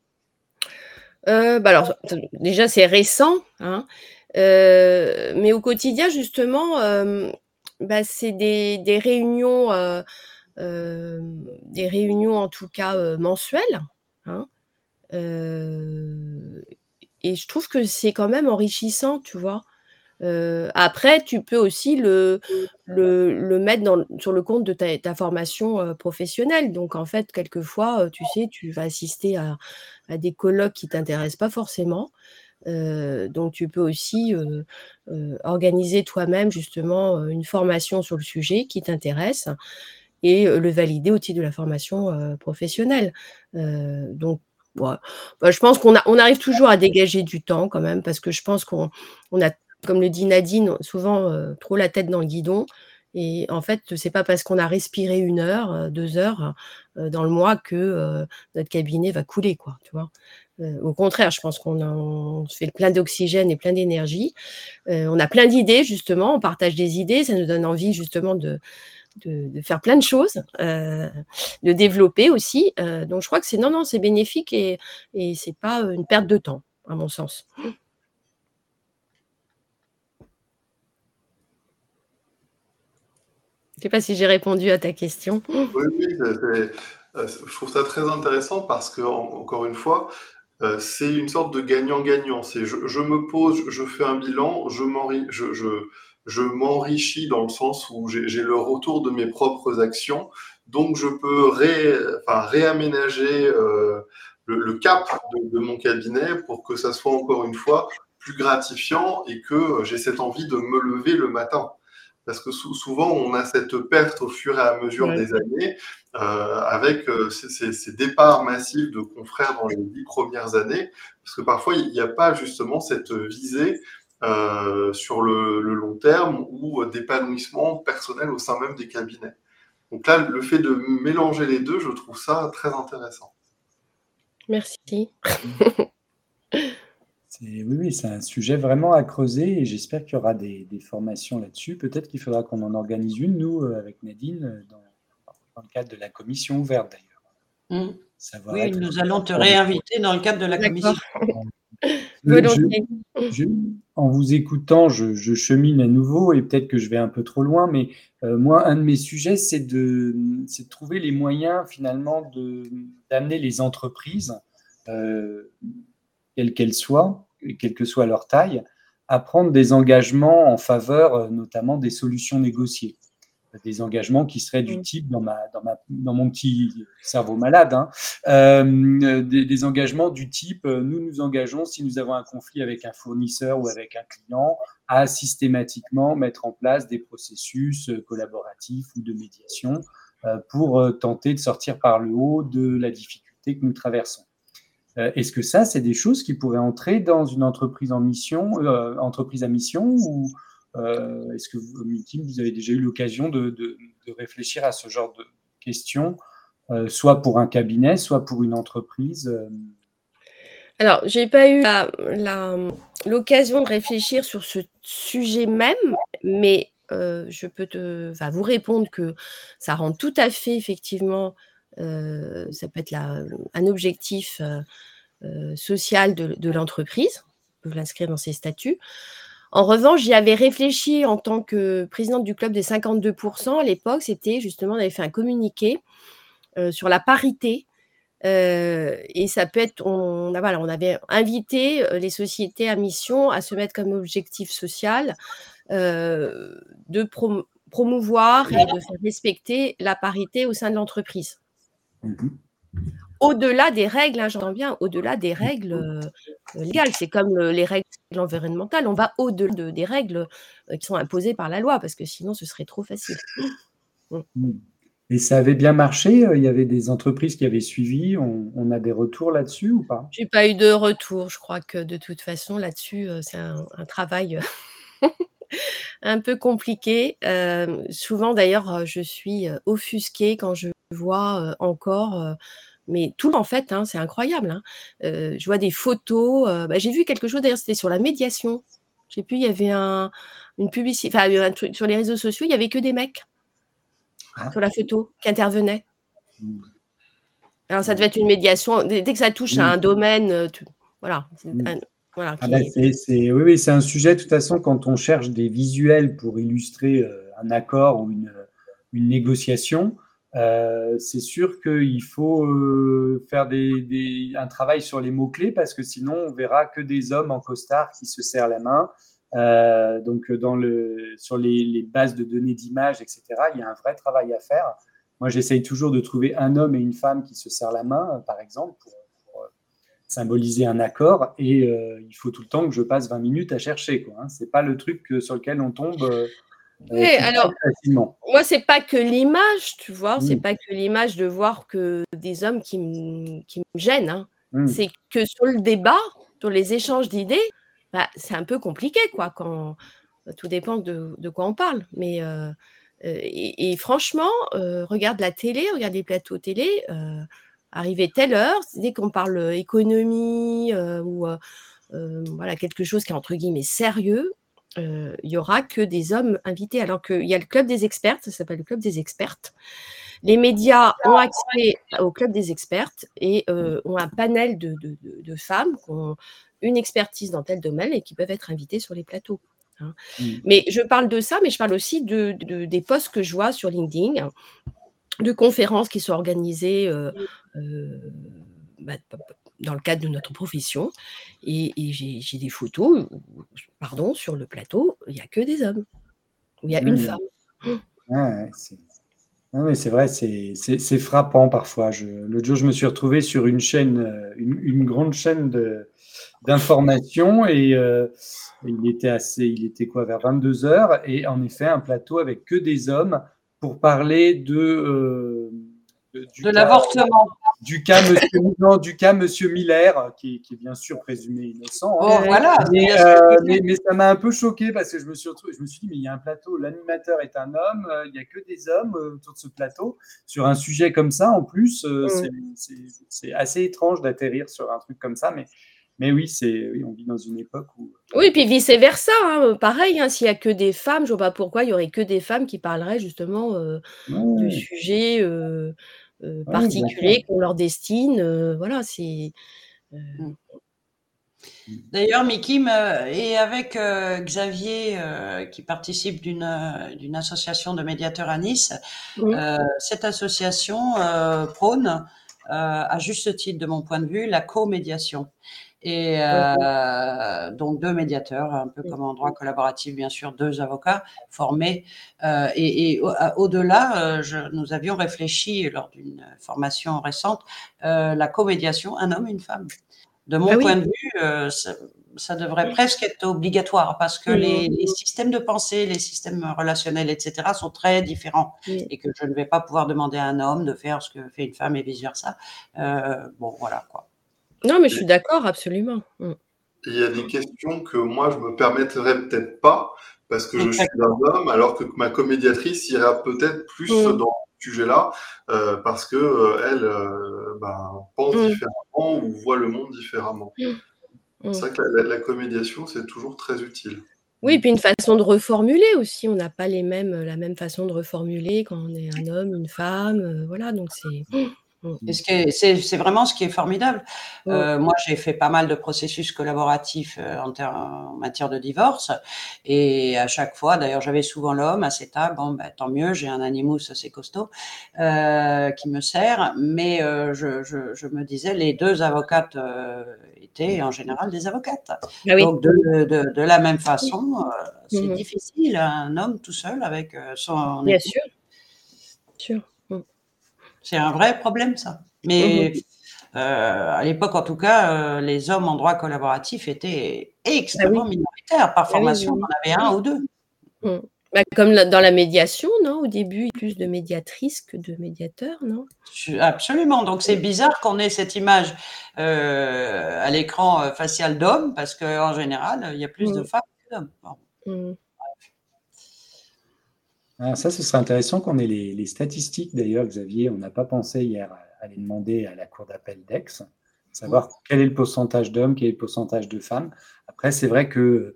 Bah alors, déjà, c'est récent, hein, mais au quotidien, justement, bah, c'est des, des réunions, des réunions en tout cas mensuelles. Hein, et je trouve que c'est quand même enrichissant, tu vois. après, tu peux aussi le, mettre sur le compte de ta, formation professionnelle. Donc, en fait, quelquefois, tu sais, tu vas assister à, des colloques qui ne t'intéressent pas forcément. Donc, tu peux aussi organiser toi-même, justement, une formation sur le sujet qui t'intéresse et le valider au titre de la formation professionnelle. donc, bah, je pense qu'on on arrive toujours à dégager du temps quand même, parce que je pense qu'on on a, comme le dit Nadine, souvent trop la tête dans le guidon. Et en fait, c'est pas parce qu'on a respiré une heure, deux heures dans le mois que notre cabinet va couler, quoi. Tu vois. au contraire, je pense qu'on fait plein d'oxygène et plein d'énergie. on a plein d'idées justement, on partage des idées, ça nous donne envie justement de, de, faire plein de choses, euh, de développer aussi. Euh, donc je crois que c'est non, non, c'est bénéfique et, et c'est pas une perte de temps, à mon sens. Je ne sais pas si j'ai répondu à ta question. Oui, euh, je trouve ça très intéressant parce que, encore une fois, c'est une sorte de gagnant-gagnant. Je, me pose, je fais un bilan, je, m'enrichis dans le sens où j'ai le retour de mes propres actions, donc je peux réaménager euh, le, cap de, mon cabinet pour que ça soit encore une fois plus gratifiant et que j'ai cette envie de me lever le matin. Parce que souvent, on a cette perte au fur et à mesure des années, euh, avec euh, ces, ces, départs massifs de confrères dans les dix premières années, parce que parfois, il n'y a pas justement cette visée euh, sur le, long terme ou d'épanouissement personnel au sein même des cabinets. Donc là, le fait de mélanger les deux, je trouve ça très intéressant. Merci. oui, oui, c'est un sujet vraiment à creuser et j'espère qu'il y aura des, formations là-dessus. Peut-être qu'il faudra qu'on en organise une, nous, euh, avec Nadine, euh, dans, le cadre de la commission ouverte d'ailleurs. Mmh. Oui, nous allons te réinviter dans le cadre de la commission. en vous écoutant, je, chemine à nouveau et peut-être que je vais un peu trop loin, mais euh, moi, un de mes sujets, c'est de, de, trouver les moyens finalement d'amener les entreprises, euh, quelles qu'elles soient, quelle que soit leur taille, à prendre des engagements en faveur euh, notamment des solutions négociées. Des engagements qui seraient du type, dans, ma, dans, ma, dans mon petit cerveau malade, hein, euh, des, engagements du type, euh, nous nous engageons si nous avons un conflit avec un fournisseur ou avec un client, à systématiquement mettre en place des processus collaboratifs ou de médiation pour tenter de sortir par le haut de la difficulté que nous traversons. Est-ce que ça, c'est des choses qui pourraient entrer dans une entreprise en mission, entreprise à mission ou euh, est-ce que vous, vous avez déjà eu l'occasion de, réfléchir à ce genre de questions, euh, soit pour un cabinet, soit pour une entreprise euh? Alors, j'ai pas eu l'occasion de réfléchir sur ce sujet même, mais je peux vous répondre que ça rend tout à fait effectivement, ça peut être un objectif social de, l'entreprise. On peut l'inscrire dans ses statuts. En revanche, j'y avais réfléchi en tant que présidente du club des 52%. À l'époque, c'était justement, on avait fait un communiqué euh, sur la parité. Euh, et ça peut être, on, avait invité euh, les sociétés à mission à se mettre comme objectif social de promouvoir et de faire respecter la parité au sein de l'entreprise. Mmh au-delà des règles, hein, j'entends bien, au-delà des règles euh, légales. C'est comme les règles environnementales. On va au-delà des règles euh, qui sont imposées par la loi, parce que sinon, ce serait trop facile. Mm. Et ça avait bien marché euh, Il y avait des entreprises qui avaient suivi On, a des retours là-dessus ou pas? J'ai pas eu de retour. Je crois que de toute façon, là-dessus, c'est un, travail un peu compliqué. souvent, d'ailleurs, je suis offusquée quand je vois encore mais tout en fait, hein, c'est incroyable. Hein. je vois des photos. Bah, j'ai vu quelque chose d'ailleurs, c'était sur la médiation. Je sais plus, il y avait un, une publicité, enfin, sur les réseaux sociaux, il y avait que des mecs. ah. sur la photo qui intervenait. Hmm. Alors, ça devait être une médiation. Dès que ça touche à un domaine, voilà. voilà ah ben, oui, oui c'est un sujet, de toute façon, quand on cherche des visuels pour illustrer euh, un accord ou une, une négociation, euh, c'est sûr qu'il faut euh, faire un travail sur les mots-clés parce que sinon, on verra que des hommes en costard qui se serrent la main. Euh, donc, sur les, bases de données d'image, etc., il y a un vrai travail à faire. Moi, j'essaye toujours de trouver un homme et une femme qui se serrent la main, par exemple, pour, symboliser un accord. Et il faut tout le temps que je passe 20 minutes à chercher. Ce n'est hein. Pas le truc sur lequel on tombe oui, alors, moi, c'est pas que l'image, tu vois, c'est pas que l'image de voir que des hommes qui, me gênent. Hein. Mmh. C'est que sur le débat, sur les échanges d'idées, bah, c'est un peu compliqué, quoi, quand tout dépend de, quoi on parle. Mais euh, euh, et, franchement, euh, regarde la télé, regarde les plateaux télé, arriver telle heure, dès qu'on parle économie ou voilà quelque chose qui est entre guillemets sérieux, il y aura que des hommes invités, alors qu'il y a le club des experts, ça s'appelle le club des expertes. Les médias ont accès au club des expertes et ont un panel de, femmes qui ont une expertise dans tel domaine et qui peuvent être invitées sur les plateaux. Hein. Mmh. Mais je parle de ça, mais je parle aussi de, des posts que je vois sur LinkedIn, de conférences qui sont organisées bah, dans le cadre de notre profession. Et, j'ai des photos, pardon, sur le plateau, il n'y a que des hommes. Il y a une femme. c'est vrai, c'est frappant parfois. L'autre jour, je me suis retrouvé sur une chaîne, euh, une, grande chaîne d'information et euh, il était assez, il était quoi, vers 22 heures et en effet, un plateau avec que des hommes pour parler de, euh, de l'avortement du cas Monsieur, du cas Monsieur Miller, qui, est bien sûr présumé innocent. Hein. Oh, voilà. Euh, mais, mais, ça m'a un peu choqué parce que je me suis retrouvé, je me suis dit, mais il y a un plateau, l'animateur est un homme, euh, il n'y a que des hommes euh, autour de ce plateau. Sur un sujet comme ça, en plus, mm. c'est assez étrange d'atterrir sur un truc comme ça, mais. Mais oui, c'est, oui, on vit dans une époque où. Oui, puis vice versa, hein, pareil. Hein, s'il n'y a que des femmes, je ne vois pas pourquoi il y aurait que des femmes qui parleraient justement du sujet euh, particuliers qu'on leur destine. Euh, voilà, c'est. Euh, mmh. D'ailleurs, Mikim, et avec Xavier, qui participe d'une association de médiateurs à Nice, cette association prône, à juste titre de mon point de vue, la co-médiation. Et euh, donc deux médiateurs, un peu comme en droit collaboratif, bien sûr, deux avocats formés. Euh, et, et au-delà, euh, nous avions réfléchi lors d'une formation récente, la comédiation, un homme, une femme. De mon ah point de vue, ça, ça, devrait presque être obligatoire parce que les, les, systèmes de pensée, les systèmes relationnels, etc., sont très différents et que je ne vais pas pouvoir demander à un homme de faire ce que fait une femme et vice versa. bon, voilà quoi. Non, mais je suis d'accord, absolument. Mm. Il y a des questions que moi, je me permettrais peut-être pas, parce que je suis un homme, alors que ma comédiatrice ira peut-être plus mm. dans ce sujet-là, euh, parce que euh, elle euh, ben, pense mm. différemment ou voit le monde différemment. C'est vrai que la, comédiation, c'est toujours très utile. Oui, puis une façon de reformuler aussi. On n'a pas les mêmes, la même façon de reformuler quand on est un homme, une femme. voilà, donc c'est. Mmh. C'est vraiment ce qui est formidable. Euh, moi, j'ai fait pas mal de processus collaboratifs euh, en, en, matière de divorce. Et à chaque fois, d'ailleurs, j'avais souvent l'homme à cette table. Bon, ben, tant mieux, j'ai un animus assez costaud euh, qui me sert. Mais euh, je, je, je, me disais, les deux avocates étaient en général des avocates. Ah Donc, de, de, de, la même façon, c'est mmh difficile, un homme tout seul avec son. Bien sûr. sûr. C'est un vrai problème, ça. Mais mmh euh, à l'époque, en tout cas, euh, les hommes en droit collaboratif étaient extrêmement ah minoritaires. Par ah formation, on en avait un ou deux. Mmh. Bah, comme dans la médiation, non Au début, plus de médiatrices que de médiateurs, non? Absolument. Donc c'est bizarre qu'on ait cette image euh, à l'écran facial d'homme, parce qu'en général, il y a plus de mmh. femmes que d'hommes. Ah, ça, ce serait intéressant qu'on ait les, statistiques d'ailleurs, Xavier. On n'a pas pensé hier à, les demander à la Cour d'appel d'Aix, savoir quel est le pourcentage d'hommes, quel est le pourcentage de femmes. Après, c'est vrai que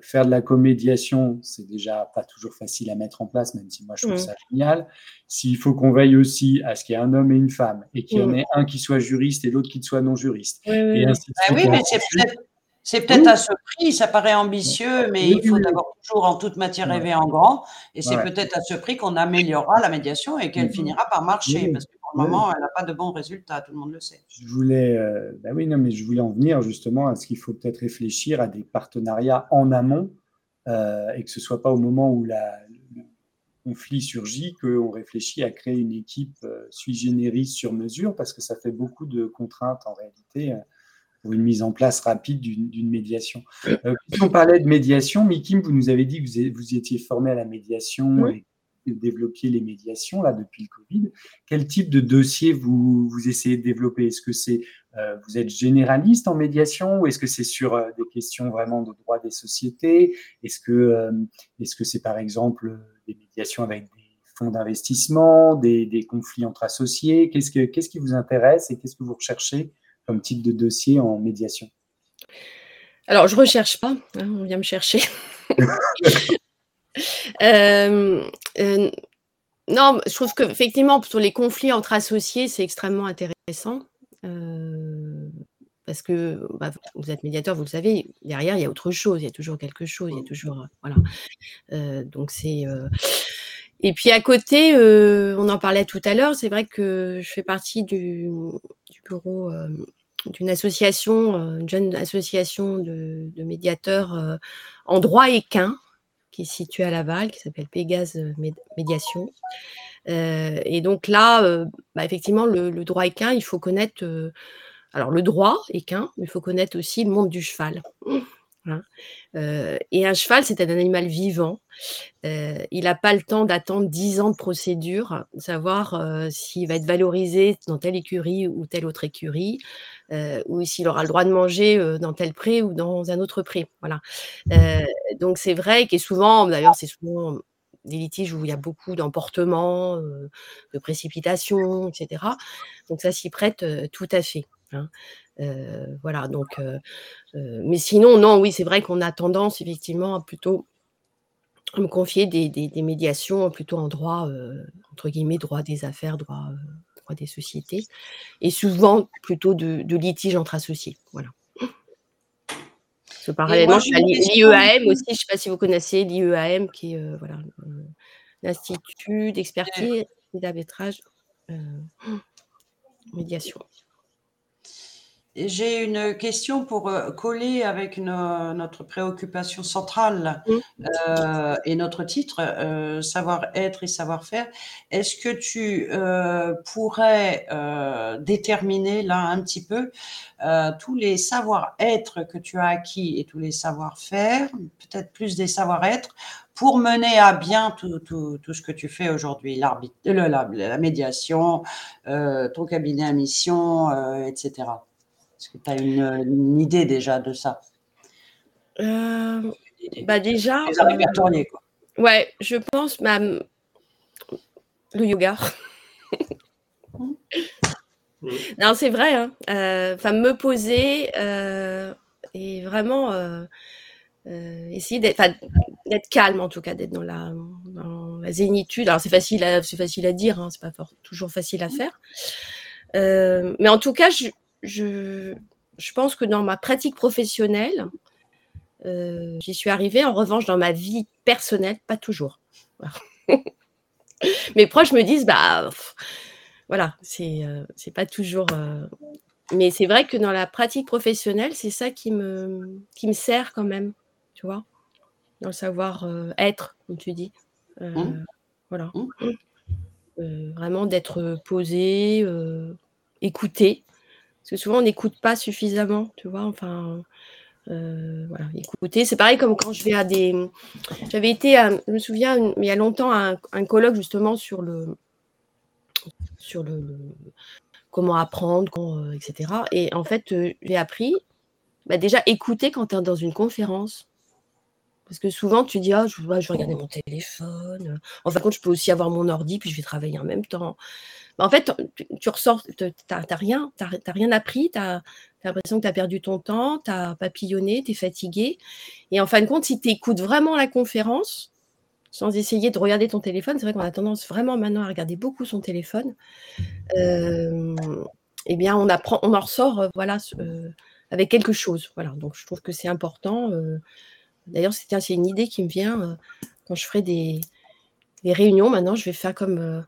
faire de la comédiation, c'est déjà pas toujours facile à mettre en place, même si moi je trouve ça génial. S'il faut qu'on veille aussi à ce qu'il y ait un homme et une femme, et qu'il y en ait un qui soit juriste et l'autre qui soit non juriste. Et ainsi de ah suite. oui, mais c'est peut-être c'est peut-être à ce prix, ça paraît ambitieux, mais il faut d'abord toujours en toute matière rêver en grand. Et c'est peut-être à ce prix qu'on améliorera la médiation et qu'elle finira par marcher. Parce que pour le moment, elle n'a pas de bons résultats, tout le monde le sait. Je voulais, euh, bah oui, non, mais je voulais en venir justement à ce qu'il faut peut-être réfléchir à des partenariats en amont euh, et que ce ne soit pas au moment où la, le conflit surgit qu'on réfléchit à créer une équipe euh, sui generis sur mesure parce que ça fait beaucoup de contraintes en réalité une mise en place rapide d'une médiation. Euh, on parlait de médiation, Mikim, vous nous avez dit que vous, étiez formé à la médiation et que vous développiez les médiations là depuis le Covid. Quel type de dossier vous, vous essayez de développer? Est-ce que c'est euh, vous êtes généraliste en médiation ou est-ce que c'est sur euh, des questions vraiment de droit des sociétés? Est-ce que est-ce que c'est par exemple des médiations avec des fonds d'investissement, des, des, conflits entre associés? Qu'est-ce que qu'est-ce qui vous intéresse et qu'est-ce que vous recherchez comme type de dossier en médiation Alors, je ne recherche pas, hein, on vient me chercher. Euh, euh, non, je trouve qu'effectivement, sur les conflits entre associés, c'est extrêmement intéressant. Euh, parce que bah, vous êtes médiateur, vous le savez, derrière, il y a autre chose, il y a toujours quelque chose, il y a toujours. Voilà. donc, c'est. Et puis à côté, on en parlait tout à l'heure, c'est vrai que je fais partie du, bureau d'une association, euh, une jeune association de, médiateurs euh, en droit équin, qui est située à Laval, qui s'appelle Pégase Médiation. Euh, et donc là, bah, effectivement, le, droit équin, il faut connaître, alors le droit équin, mais il faut connaître aussi le monde du cheval. Hein. et un cheval, c'est un animal vivant. il n'a pas le temps d'attendre 10 ans de procédure, savoir s'il va être valorisé dans telle écurie ou telle autre écurie, ou s'il aura le droit de manger dans tel pré ou dans un autre pré. Voilà. donc c'est vrai que souvent, d'ailleurs, c'est souvent des litiges où il y a beaucoup d'emportements, de précipitations, etc. Donc ça s'y prête tout à fait. Hein. voilà, donc, mais sinon, non, oui, c'est vrai qu'on a tendance effectivement à plutôt me confier des, des, médiations plutôt en droit, entre guillemets, droit des affaires, droit, droit des sociétés, et souvent plutôt de, de litiges entre associés. Voilà. parallèlement, l'IEAM aussi, je ne sais pas si vous connaissez l'IEAM, qui est voilà, l'Institut d'expertise et d'arbitrage médiation. J'ai une question pour euh, coller avec notre préoccupation centrale euh, et notre titre, euh, savoir-être et savoir-faire. Est-ce que tu pourrais déterminer là un petit peu tous les savoir-être que tu as acquis et tous les savoir-faire, peut-être plus des savoir-être, pour mener à bien tout, ce que tu fais aujourd'hui, la, la, médiation, ton cabinet à mission, etc. Est-ce que tu as une, idée déjà de ça euh, bah déjà. Euh, quoi. Ouais, je pense bah, le yoga. non, c'est vrai. Hein. Euh, enfin, me poser et vraiment essayer d'être calme en tout cas, d'être dans la, la zénitude. Alors c'est facile, à, c'est facile à dire, hein, c'est pas toujours facile à faire. mais en tout cas, je, je, je pense que dans ma pratique professionnelle, euh, j'y suis arrivée. En revanche, dans ma vie personnelle, pas toujours. Mes proches me disent, bah, voilà, c'est euh, c'est pas toujours. Euh, mais c'est vrai que dans la pratique professionnelle, c'est ça qui me, qui me sert quand même, tu vois, dans le savoir être, comme tu dis. Mmh. Voilà. Mmh. vraiment d'être posé, écouté, parce que souvent, on n'écoute pas suffisamment, tu vois. Enfin, euh, voilà, écouter. C'est pareil comme quand je vais à des. J'avais été, je me souviens, il y a longtemps, à un, colloque justement sur le. Sur le, comment apprendre, euh, etc. Et en fait, euh, j'ai appris bah, déjà écouter quand tu es dans une conférence. Parce que souvent, tu dis, ah, je, je vais regarder mon téléphone. En fin de compte, je peux aussi avoir mon ordi, puis je vais travailler en même temps. Bah, en fait, tu, ressors, tu n'as rien, rien appris, tu as l'impression que tu as perdu ton temps, tu as papillonné, tu es fatigué. Et en fin de compte, si tu écoutes vraiment la conférence, sans essayer de regarder ton téléphone, c'est vrai qu'on a tendance vraiment maintenant à regarder beaucoup son téléphone, euh, eh bien, on, apprend, on en ressort euh, voilà, euh, avec quelque chose. Voilà. Donc, je trouve que c'est important. D'ailleurs, c'est une idée qui me vient quand je ferai des, réunions. Maintenant, je vais faire comme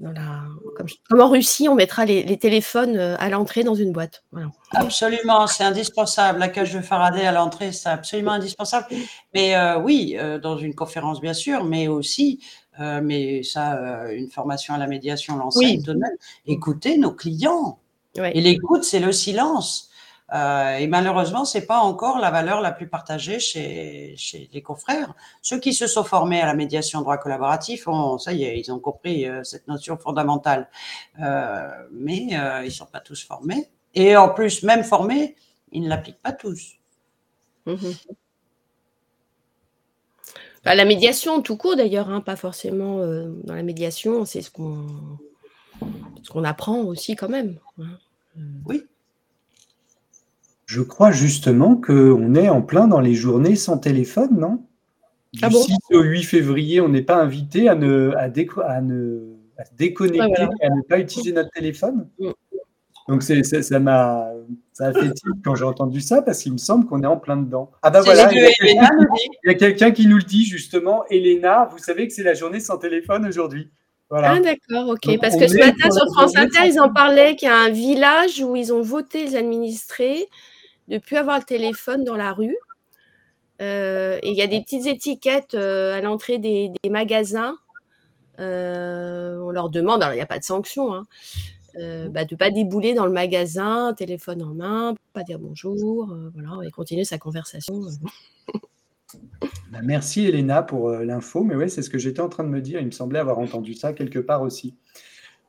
comme, en Russie, on mettra les, téléphones euh, à l'entrée dans une boîte. Absolument, c'est indispensable. La cage de Faraday à l'entrée, c'est absolument indispensable. Mais euh, oui, euh, dans une conférence, bien sûr, mais aussi, mais ça, une formation à la médiation l'enseigne oui. écouter nos clients. Et l'écoute, c'est le silence. Euh, et malheureusement, c'est pas encore la valeur la plus partagée chez, chez les confrères. Ceux qui se sont formés à la médiation droit collaboratif, ont, ça y est, ils ont compris euh, cette notion fondamentale. Euh, mais ils sont pas tous formés. Et en plus, même formés, ils ne l'appliquent pas tous. Mhm. Bah, la médiation, tout court d'ailleurs, hein, pas forcément dans la médiation, c'est ce qu'on ce qu'on apprend aussi quand même. Hein. Oui. Je crois justement qu'on est en plein dans les journées sans téléphone, non? Du ah bon? 6 au 8 février, on n'est pas invité à, ne, à, à, ne, à déconnecter, et à ne pas utiliser notre téléphone? Donc ça m'a ça fait tilt quand j'ai entendu ça parce qu'il me semble qu'on est en plein dedans. Ah bah voilà, il y, a quelqu'un qui nous le dit justement. Elena, vous savez que c'est la journée sans téléphone aujourd'hui. Voilà. Ah d'accord, ok. parce que ce matin sur France Inter, ils en parlaient qu'il y a un village où ils ont voté les administrés de plus avoir le téléphone dans la rue. Euh, et il y a des petites étiquettes euh, à l'entrée des, magasins. Euh, on leur demande, alors il n'y a pas de sanction, hein, bah, de ne pas débouler dans le magasin, téléphone en main, pas dire bonjour, voilà, et continuer sa conversation. Bah, merci Elena pour l'info, mais oui, c'est ce que j'étais en train de me dire. Il me semblait avoir entendu ça quelque part aussi.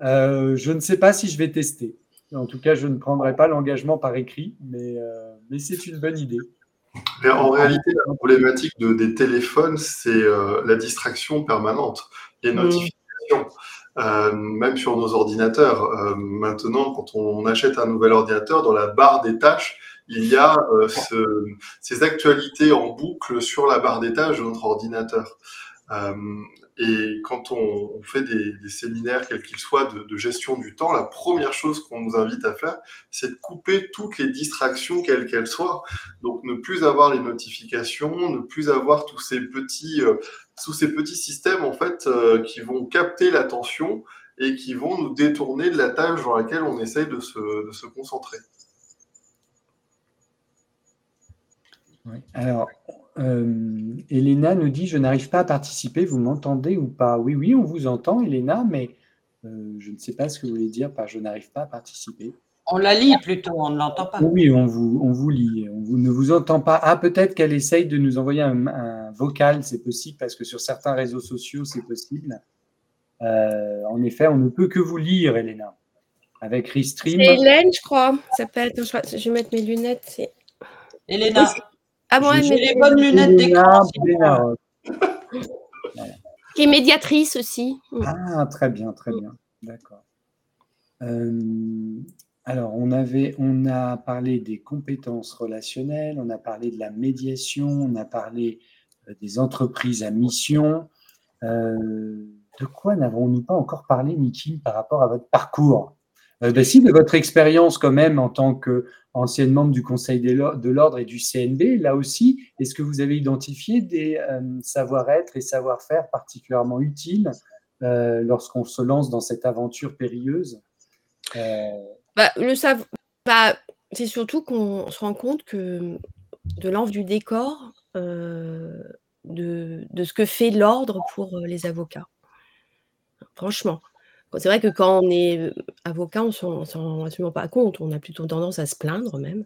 je ne sais pas si je vais tester. En tout cas, je ne prendrai pas l'engagement par écrit, mais, euh, mais c'est une bonne idée. en réalité, la problématique de, des téléphones, c'est euh, la distraction permanente, les mmh. notifications. Euh, même sur nos ordinateurs. maintenant, quand on achète un nouvel ordinateur, dans la barre des tâches, il y a ce, ces actualités en boucle sur la barre des tâches de notre ordinateur. Et quand on, fait des, séminaires, quels qu'ils soient, de, gestion du temps, la première chose qu'on nous invite à faire, c'est de couper toutes les distractions, quelles qu'elles soient. Donc, ne plus avoir les notifications, ne plus avoir tous ces petits, euh, tous ces petits systèmes en fait euh, qui vont capter l'attention et qui vont nous détourner de la tâche dans laquelle on essaye de se, de se concentrer. Oui. Alors, euh, Elena nous dit Je n'arrive pas à participer, vous m'entendez ou pas? Oui, oui, on vous entend, Elena, mais euh, je ne sais pas ce que vous voulez dire par Je n'arrive pas à participer. On la lit plutôt, on ne l'entend pas. Oui, on vous, on vous lit, on ne vous entend pas. Ah, peut-être qu'elle essaye de nous envoyer un, vocal, c'est possible, parce que sur certains réseaux sociaux, c'est possible. Euh, en effet, on ne peut que vous lire, Elena, avec Restream. C'est Hélène, je crois. Ça peut être, je vais mettre mes lunettes. Elena. Ah bon, J'ai les bonnes lunettes d'écran. Qui est médiatrice aussi. Ah, très bien, très bien. D'accord. Euh, alors, on, avait, on a parlé des compétences relationnelles, on a parlé de la médiation, on a parlé euh, des entreprises à mission. Euh, de quoi n'avons-nous pas encore parlé, Niki, par rapport à votre parcours? Ben Si, de votre expérience quand même en tant que ancienne membre du Conseil de l'ordre et du CNB, là aussi, est-ce que vous avez identifié des euh, savoir-être et savoir-faire particulièrement utiles euh, lorsqu'on se lance dans cette aventure périlleuse? Euh, bah, le bah, C'est surtout qu'on se rend compte que de l'envers du décor, de, de, ce que fait l'ordre pour les avocats. Franchement. C'est vrai que quand on est avocat, on s'en rend absolument pas compte. On a plutôt tendance à se plaindre même.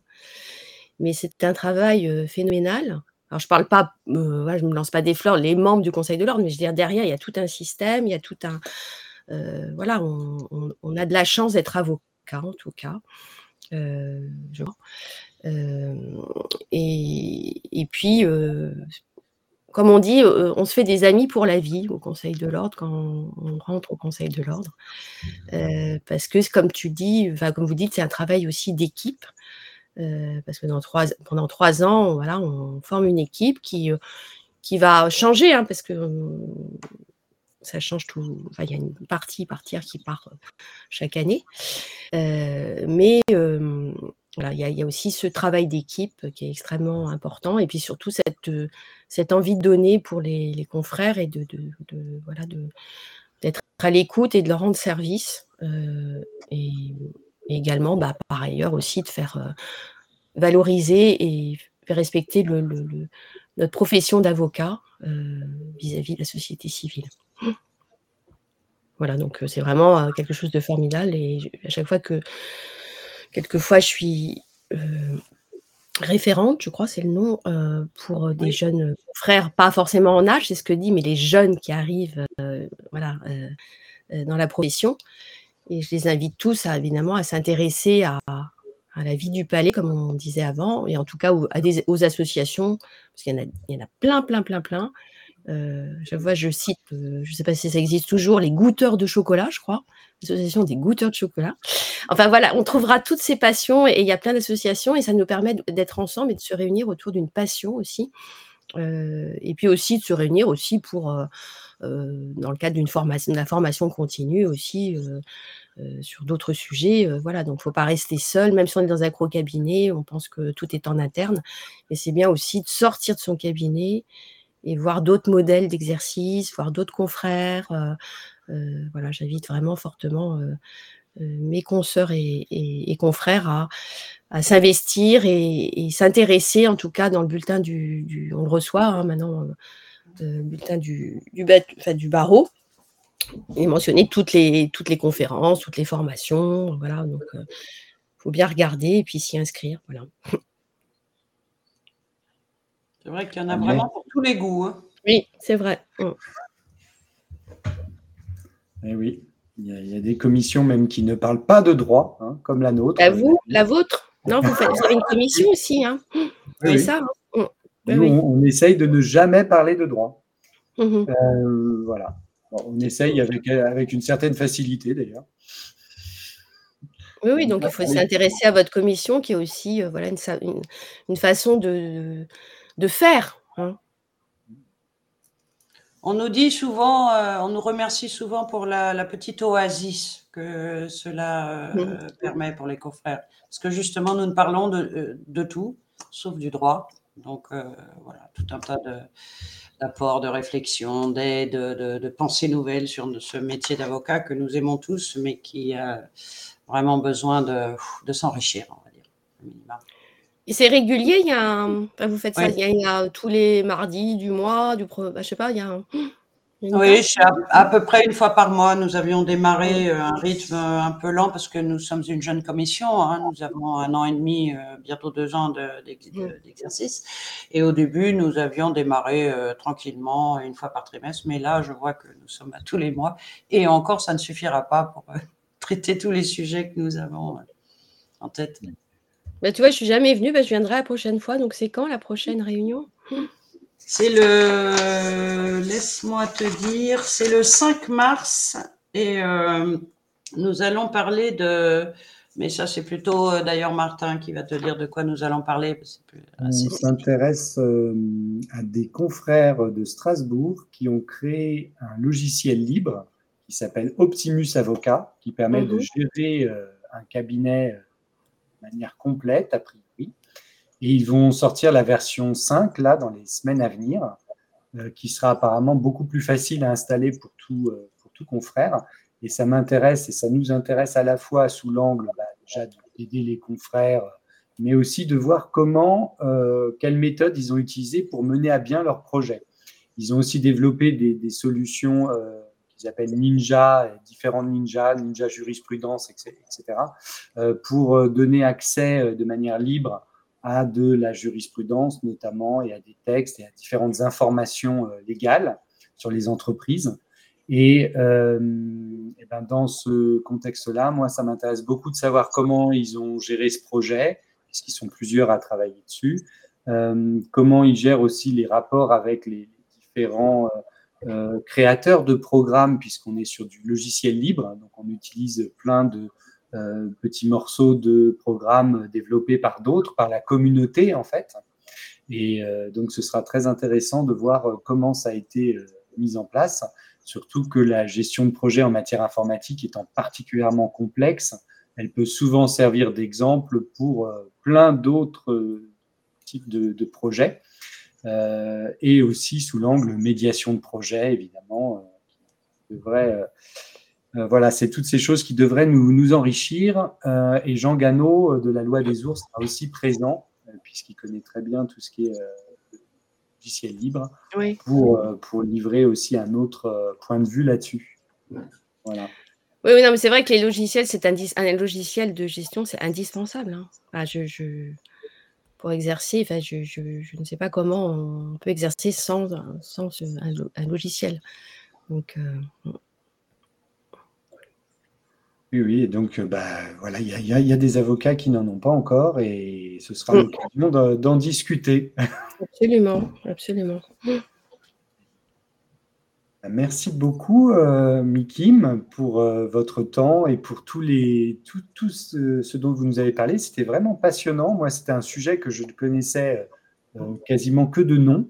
Mais c'est un travail phénoménal. Alors, je parle pas, je ne me lance pas des fleurs, les membres du Conseil de l'ordre, mais je veux dire, derrière, il y a tout un système, il y a tout un. voilà, on, a de la chance d'être avocat, en tout cas. et, puis, comme on dit, euh, on se fait des amis pour la vie au Conseil de l'ordre quand on, rentre au Conseil de l'ordre. Euh, parce que, comme tu dis, comme vous dites, c'est un travail aussi d'équipe. parce que dans trois, pendant trois ans, voilà, on forme une équipe qui, qui va changer, hein, parce que ça change tout. il y a une partie partir qui part chaque année. mais il y, a aussi ce travail d'équipe qui est extrêmement important. Et puis surtout, cette, cette envie de donner pour les, confrères et de, voilà, d'être à l'écoute et de leur rendre service. et, également, bah, par ailleurs, aussi de faire valoriser et faire respecter notre profession d'avocat vis-à-vis de la société civile. Voilà, donc c'est vraiment quelque chose de formidable. Et à chaque fois que, quelquefois, je suis référente, je crois, c'est le nom, pour des jeunes frères, pas forcément en âge, c'est ce que dit, mais les jeunes qui arrivent, voilà, dans la profession. Et je les invite tous, à, évidemment, à s'intéresser à, la vie du palais, comme on disait avant, et en tout cas aux, à des, aux associations, parce qu'il y, y, en a plein, plein, plein, plein, euh, je vois, je cite, euh, je ne sais pas si ça existe toujours, les goûteurs de chocolat, je crois, l'association des goûteurs de chocolat. Enfin voilà, on trouvera toutes ces passions et il y a plein d'associations et ça nous permet d'être ensemble et de se réunir autour d'une passion aussi. Euh, et puis aussi de se réunir aussi pour, dans le cadre d'une formation, de la formation continue aussi. sur d'autres sujets. voilà, donc faut pas rester seul, même si on est dans un gros cabinet, on pense que tout est en interne, mais c'est bien aussi de sortir de son cabinet et voir d'autres modèles d'exercice, voir d'autres confrères. Euh, euh, voilà, j'invite vraiment fortement euh, mes consoeurs et, confrères à, s'investir et, s'intéresser, en tout cas dans le bulletin du, on le reçoit hein, maintenant, le bulletin du, barreau et mentionner toutes les, toutes les conférences, toutes les formations. Voilà, donc il faut bien regarder et puis s'y inscrire. Voilà. C'est vrai qu'il y en a vraiment pour tous les goûts. Hein. Oui, c'est vrai. Mm. Eh oui, il y, a, des commissions même qui ne parlent pas de droit, hein, comme la nôtre. La, vous, la vôtre Non, vous, avez une commission aussi. Hein. Oui, ça. Hein. Nous, on, essaye de ne jamais parler de droit. Mm-hmm. Euh, voilà. on essaye avec, avec une certaine facilité d'ailleurs. Oui, oui, donc il faut s'intéresser à votre commission qui est aussi euh, voilà, une, une façon de, de faire. Hein. On nous dit souvent, euh, on nous remercie souvent pour la, petite oasis que cela euh, mmh. permet pour les confrères. Parce que justement, nous ne parlons de, euh, tout, sauf du droit. Donc voilà, tout un tas d'apports, de, réflexions, d'aide, de, de, pensées nouvelles sur ce métier d'avocat que nous aimons tous, mais qui a vraiment besoin de, s'enrichir, on va dire. C'est régulier, il y a vous faites ça, il y, a, tous les mardis du mois, du pro... Bah, je sais pas, il y a Oui, à, peu près une fois par mois. Nous avions démarré euh, un rythme un peu lent parce que nous sommes une jeune commission. Hein. Nous avons un an et demi, euh, bientôt deux ans d'exercice. Et au début, nous avions démarré euh, tranquillement une fois par trimestre. Mais là, je vois que nous sommes à tous les mois. Et encore, ça ne suffira pas pour traiter tous les sujets que nous avons en tête. Bah, tu vois, je suis jamais venue, bah, je viendrai la prochaine fois. Donc, c'est quand la prochaine réunion? C'est le, laisse-moi te dire, c'est le 5 mars et euh, nous allons parler de, mais ça c'est plutôt euh, d'ailleurs Martin qui va te dire de quoi nous allons parler. On s'intéresse euh, à des confrères de Strasbourg qui ont créé un logiciel libre qui s'appelle Optimus Avocat, qui permet de mhm. gérer un cabinet manière complète, a priori. Et ils vont sortir la version 5, là, dans les semaines à venir, euh, qui sera apparemment beaucoup plus facile à installer pour tout, euh, pour tout confrère. Et ça m'intéresse et ça nous intéresse à la fois sous l'angle bah, déjà d'aider les confrères, mais aussi de voir comment, euh, quelles méthodes ils ont utilisées pour mener à bien leur projet. Ils ont aussi développé des, des solutions qu'ils appellent Ninja, différents Ninja, Ninja jurisprudence, etc., euh, pour euh, donner accès euh, de manière libre à de la jurisprudence notamment et à des textes et à différentes informations légales sur les entreprises. Et, ben dans ce contexte-là, moi, ça m'intéresse beaucoup de savoir comment ils ont géré ce projet, puisqu'ils sont plusieurs à travailler dessus, comment ils gèrent aussi les rapports avec les différents créateur de programmes, puisqu'on est sur du logiciel libre, donc on utilise plein de petits morceaux de programmes développés par d'autres, par la communauté en fait. Et donc ce sera très intéressant de voir comment ça a été mis en place, surtout que la gestion de projet en matière informatique étant particulièrement complexe, elle peut souvent servir d'exemple pour plein d'autres types de, projets. Et aussi sous l'angle médiation de projet, évidemment, devrait euh, voilà, c'est toutes ces choses qui devraient nous, nous enrichir. Euh, et Jean Gano euh, de la loi des ours sera aussi présent, puisqu'il connaît très bien tout ce qui est logiciel libre, pour, pour livrer aussi un autre point de vue là-dessus. Voilà. Oui, oui, non, mais c'est vrai que les logiciels, c'est un, un, logiciel de gestion, c'est indispensable. Hein. je, pour exercer, enfin, je, je, ne sais pas comment on peut exercer sans, sans un, logiciel. Donc, oui, oui, et donc euh, bah, voilà, il y, a des avocats qui n'en ont pas encore et ce sera mm. l'occasion d'en discuter. Absolument, absolument. Merci beaucoup, euh, Mikim, pour euh, votre temps et pour tout, ce, dont vous nous avez parlé. C'était vraiment passionnant. Moi, c'était un sujet que je ne connaissais quasiment que de nom.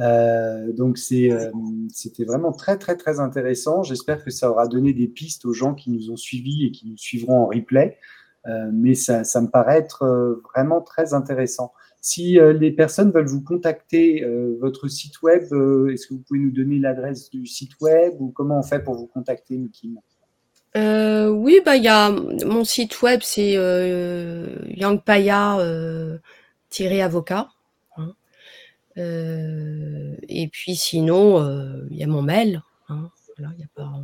Euh, donc euh, c'était vraiment très très très intéressant. J'espère que ça aura donné des pistes aux gens qui nous ont suivis et qui nous suivront en replay. Euh, mais ça, ça, me paraît être vraiment très intéressant. Si les personnes veulent vous contacter, votre site web, est-ce que vous pouvez nous donner l'adresse du site web ou comment on fait pour vous contacter, Mickey Oui, bah il y a mon site web, c'est. Euh, et puis sinon, euh, il y a mon mail. Hein. Voilà, y a pas...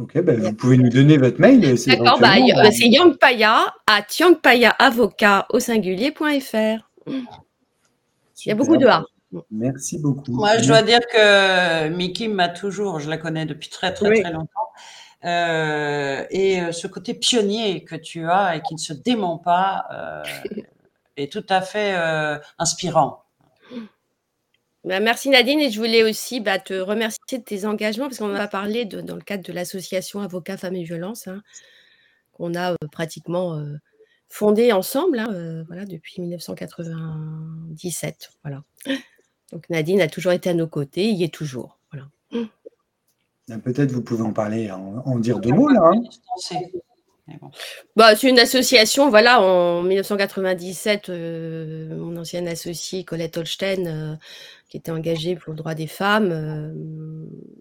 Ok, ben vous pouvez nous donner votre mail. D'accord, bah, bah, c'est yangpaya à yangpayaavocat au singulier.fr. Il y a beaucoup de A. Merci beaucoup. Moi, je dois dire que Mickey m'a toujours, je la connais depuis très très très longtemps. Euh, et ce côté pionnier que tu as et qui ne se dément pas, est tout à fait euh, inspirant. Bah, merci Nadine et je voulais aussi bah, te remercier de tes engagements parce qu'on a parlé de, dans le cadre de l'association Avocats Femmes et Violences hein, qu'on a euh, pratiquement euh, fondé ensemble hein, voilà, depuis 1997. Voilà. Donc Nadine a toujours été à nos côtés, il y est toujours. Voilà. Peut-être vous pouvez en parler, en, dire deux mots là. Hein. Bah, c'est une association, voilà, en 1997, euh, mon ancienne associée Colette Holstein, euh, qui était engagée pour le droit des femmes, euh,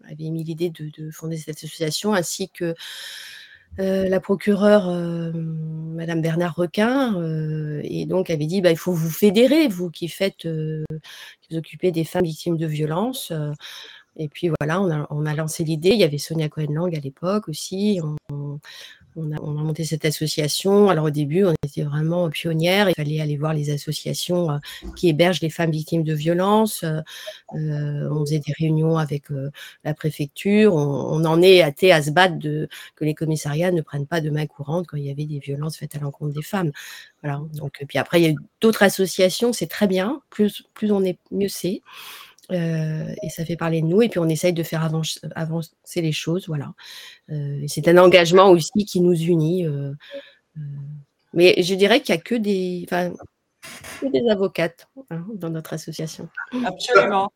avait mis l'idée de, fonder cette association, ainsi que la procureure, Madame Bernard Requin, et donc avait dit, bah, il faut vous fédérer, vous qui faites, qui vous occupez des femmes victimes de violences. et puis voilà, on a, lancé l'idée. Il y avait Sonia Cohen-Lang à l'époque aussi. On a, monté cette association. Alors au début, on était vraiment pionnière. Il fallait aller voir les associations euh, qui hébergent les femmes victimes de violences. Euh, euh, on faisait des réunions avec la préfecture. On, en est à à se battre que les commissariats ne prennent pas de main courante quand il y avait des violences faites à l'encontre des femmes. Voilà. Donc, puis après, il y a d'autres associations. C'est très bien. Plus, plus on est, mieux c'est. Euh, et ça fait parler de nous. Et puis on essaye de faire avancer, les choses. Voilà. Euh, c'est un engagement aussi qui nous unit. Euh, mais je dirais qu'il n'y a que des, des avocates hein, dans notre association. Absolument.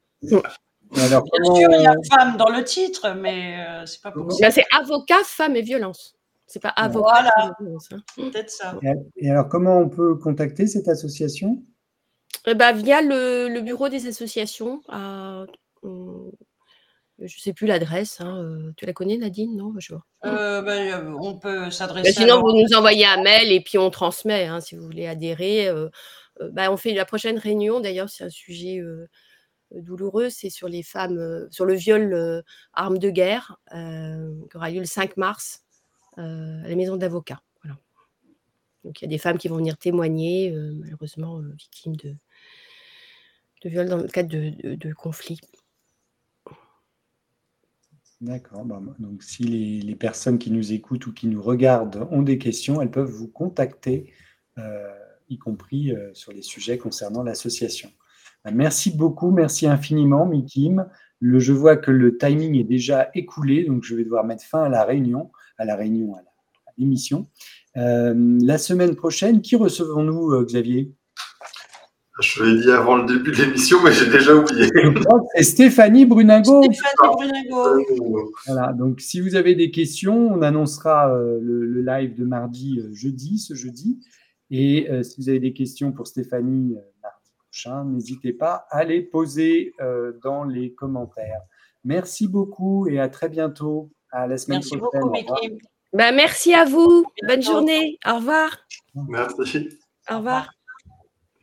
Alors, Bien sûr, il y a femme dans le titre, mais c'est pas possible. c'est avocat, femme et violence. C'est pas avocat. Voilà. Hein. Peut-être ça. Et alors, comment on peut contacter cette association? Eh ben, via le, bureau des associations. À, je ne sais plus l'adresse. Hein, euh, tu la connais, Nadine Non? Euh, ben, euh, On peut s'adresser. sinon, vous nous envoyez un mail et puis on transmet hein, si vous voulez adhérer. Ben, on fait la prochaine réunion. D'ailleurs, c'est un sujet douloureux. C'est sur les femmes, sur le viol arme de guerre, qui aura lieu le 5 mars à la maison d'avocats. Donc il y a des femmes qui vont venir témoigner, malheureusement victimes de, de viol dans le cadre de, conflits. D'accord. Bah, donc, si les, personnes qui nous écoutent ou qui nous regardent ont des questions, elles peuvent vous contacter, euh, y compris euh, sur les sujets concernant l'association. Bah, merci beaucoup, merci infiniment, Mikim. Le, je vois que le timing est déjà écoulé, donc je vais devoir mettre fin à la réunion, à la réunion, l'émission. la semaine prochaine, qui recevons-nous, Xavier? Je l'ai dit avant le début de l'émission, mais j'ai déjà oublié. C'est Stéphanie Bruningo. Stéphanie Bruningo. Voilà, donc si vous avez des questions, on annoncera euh, le, live de mardi, euh, jeudi, ce jeudi. Et euh, si vous avez des questions pour Stéphanie mardi prochain, n'hésitez pas à les poser dans les commentaires. Merci beaucoup et à très bientôt. À la semaine merci prochaine. Beaucoup, bah, merci à vous. Bonne journée. Au revoir. Merci. Au revoir.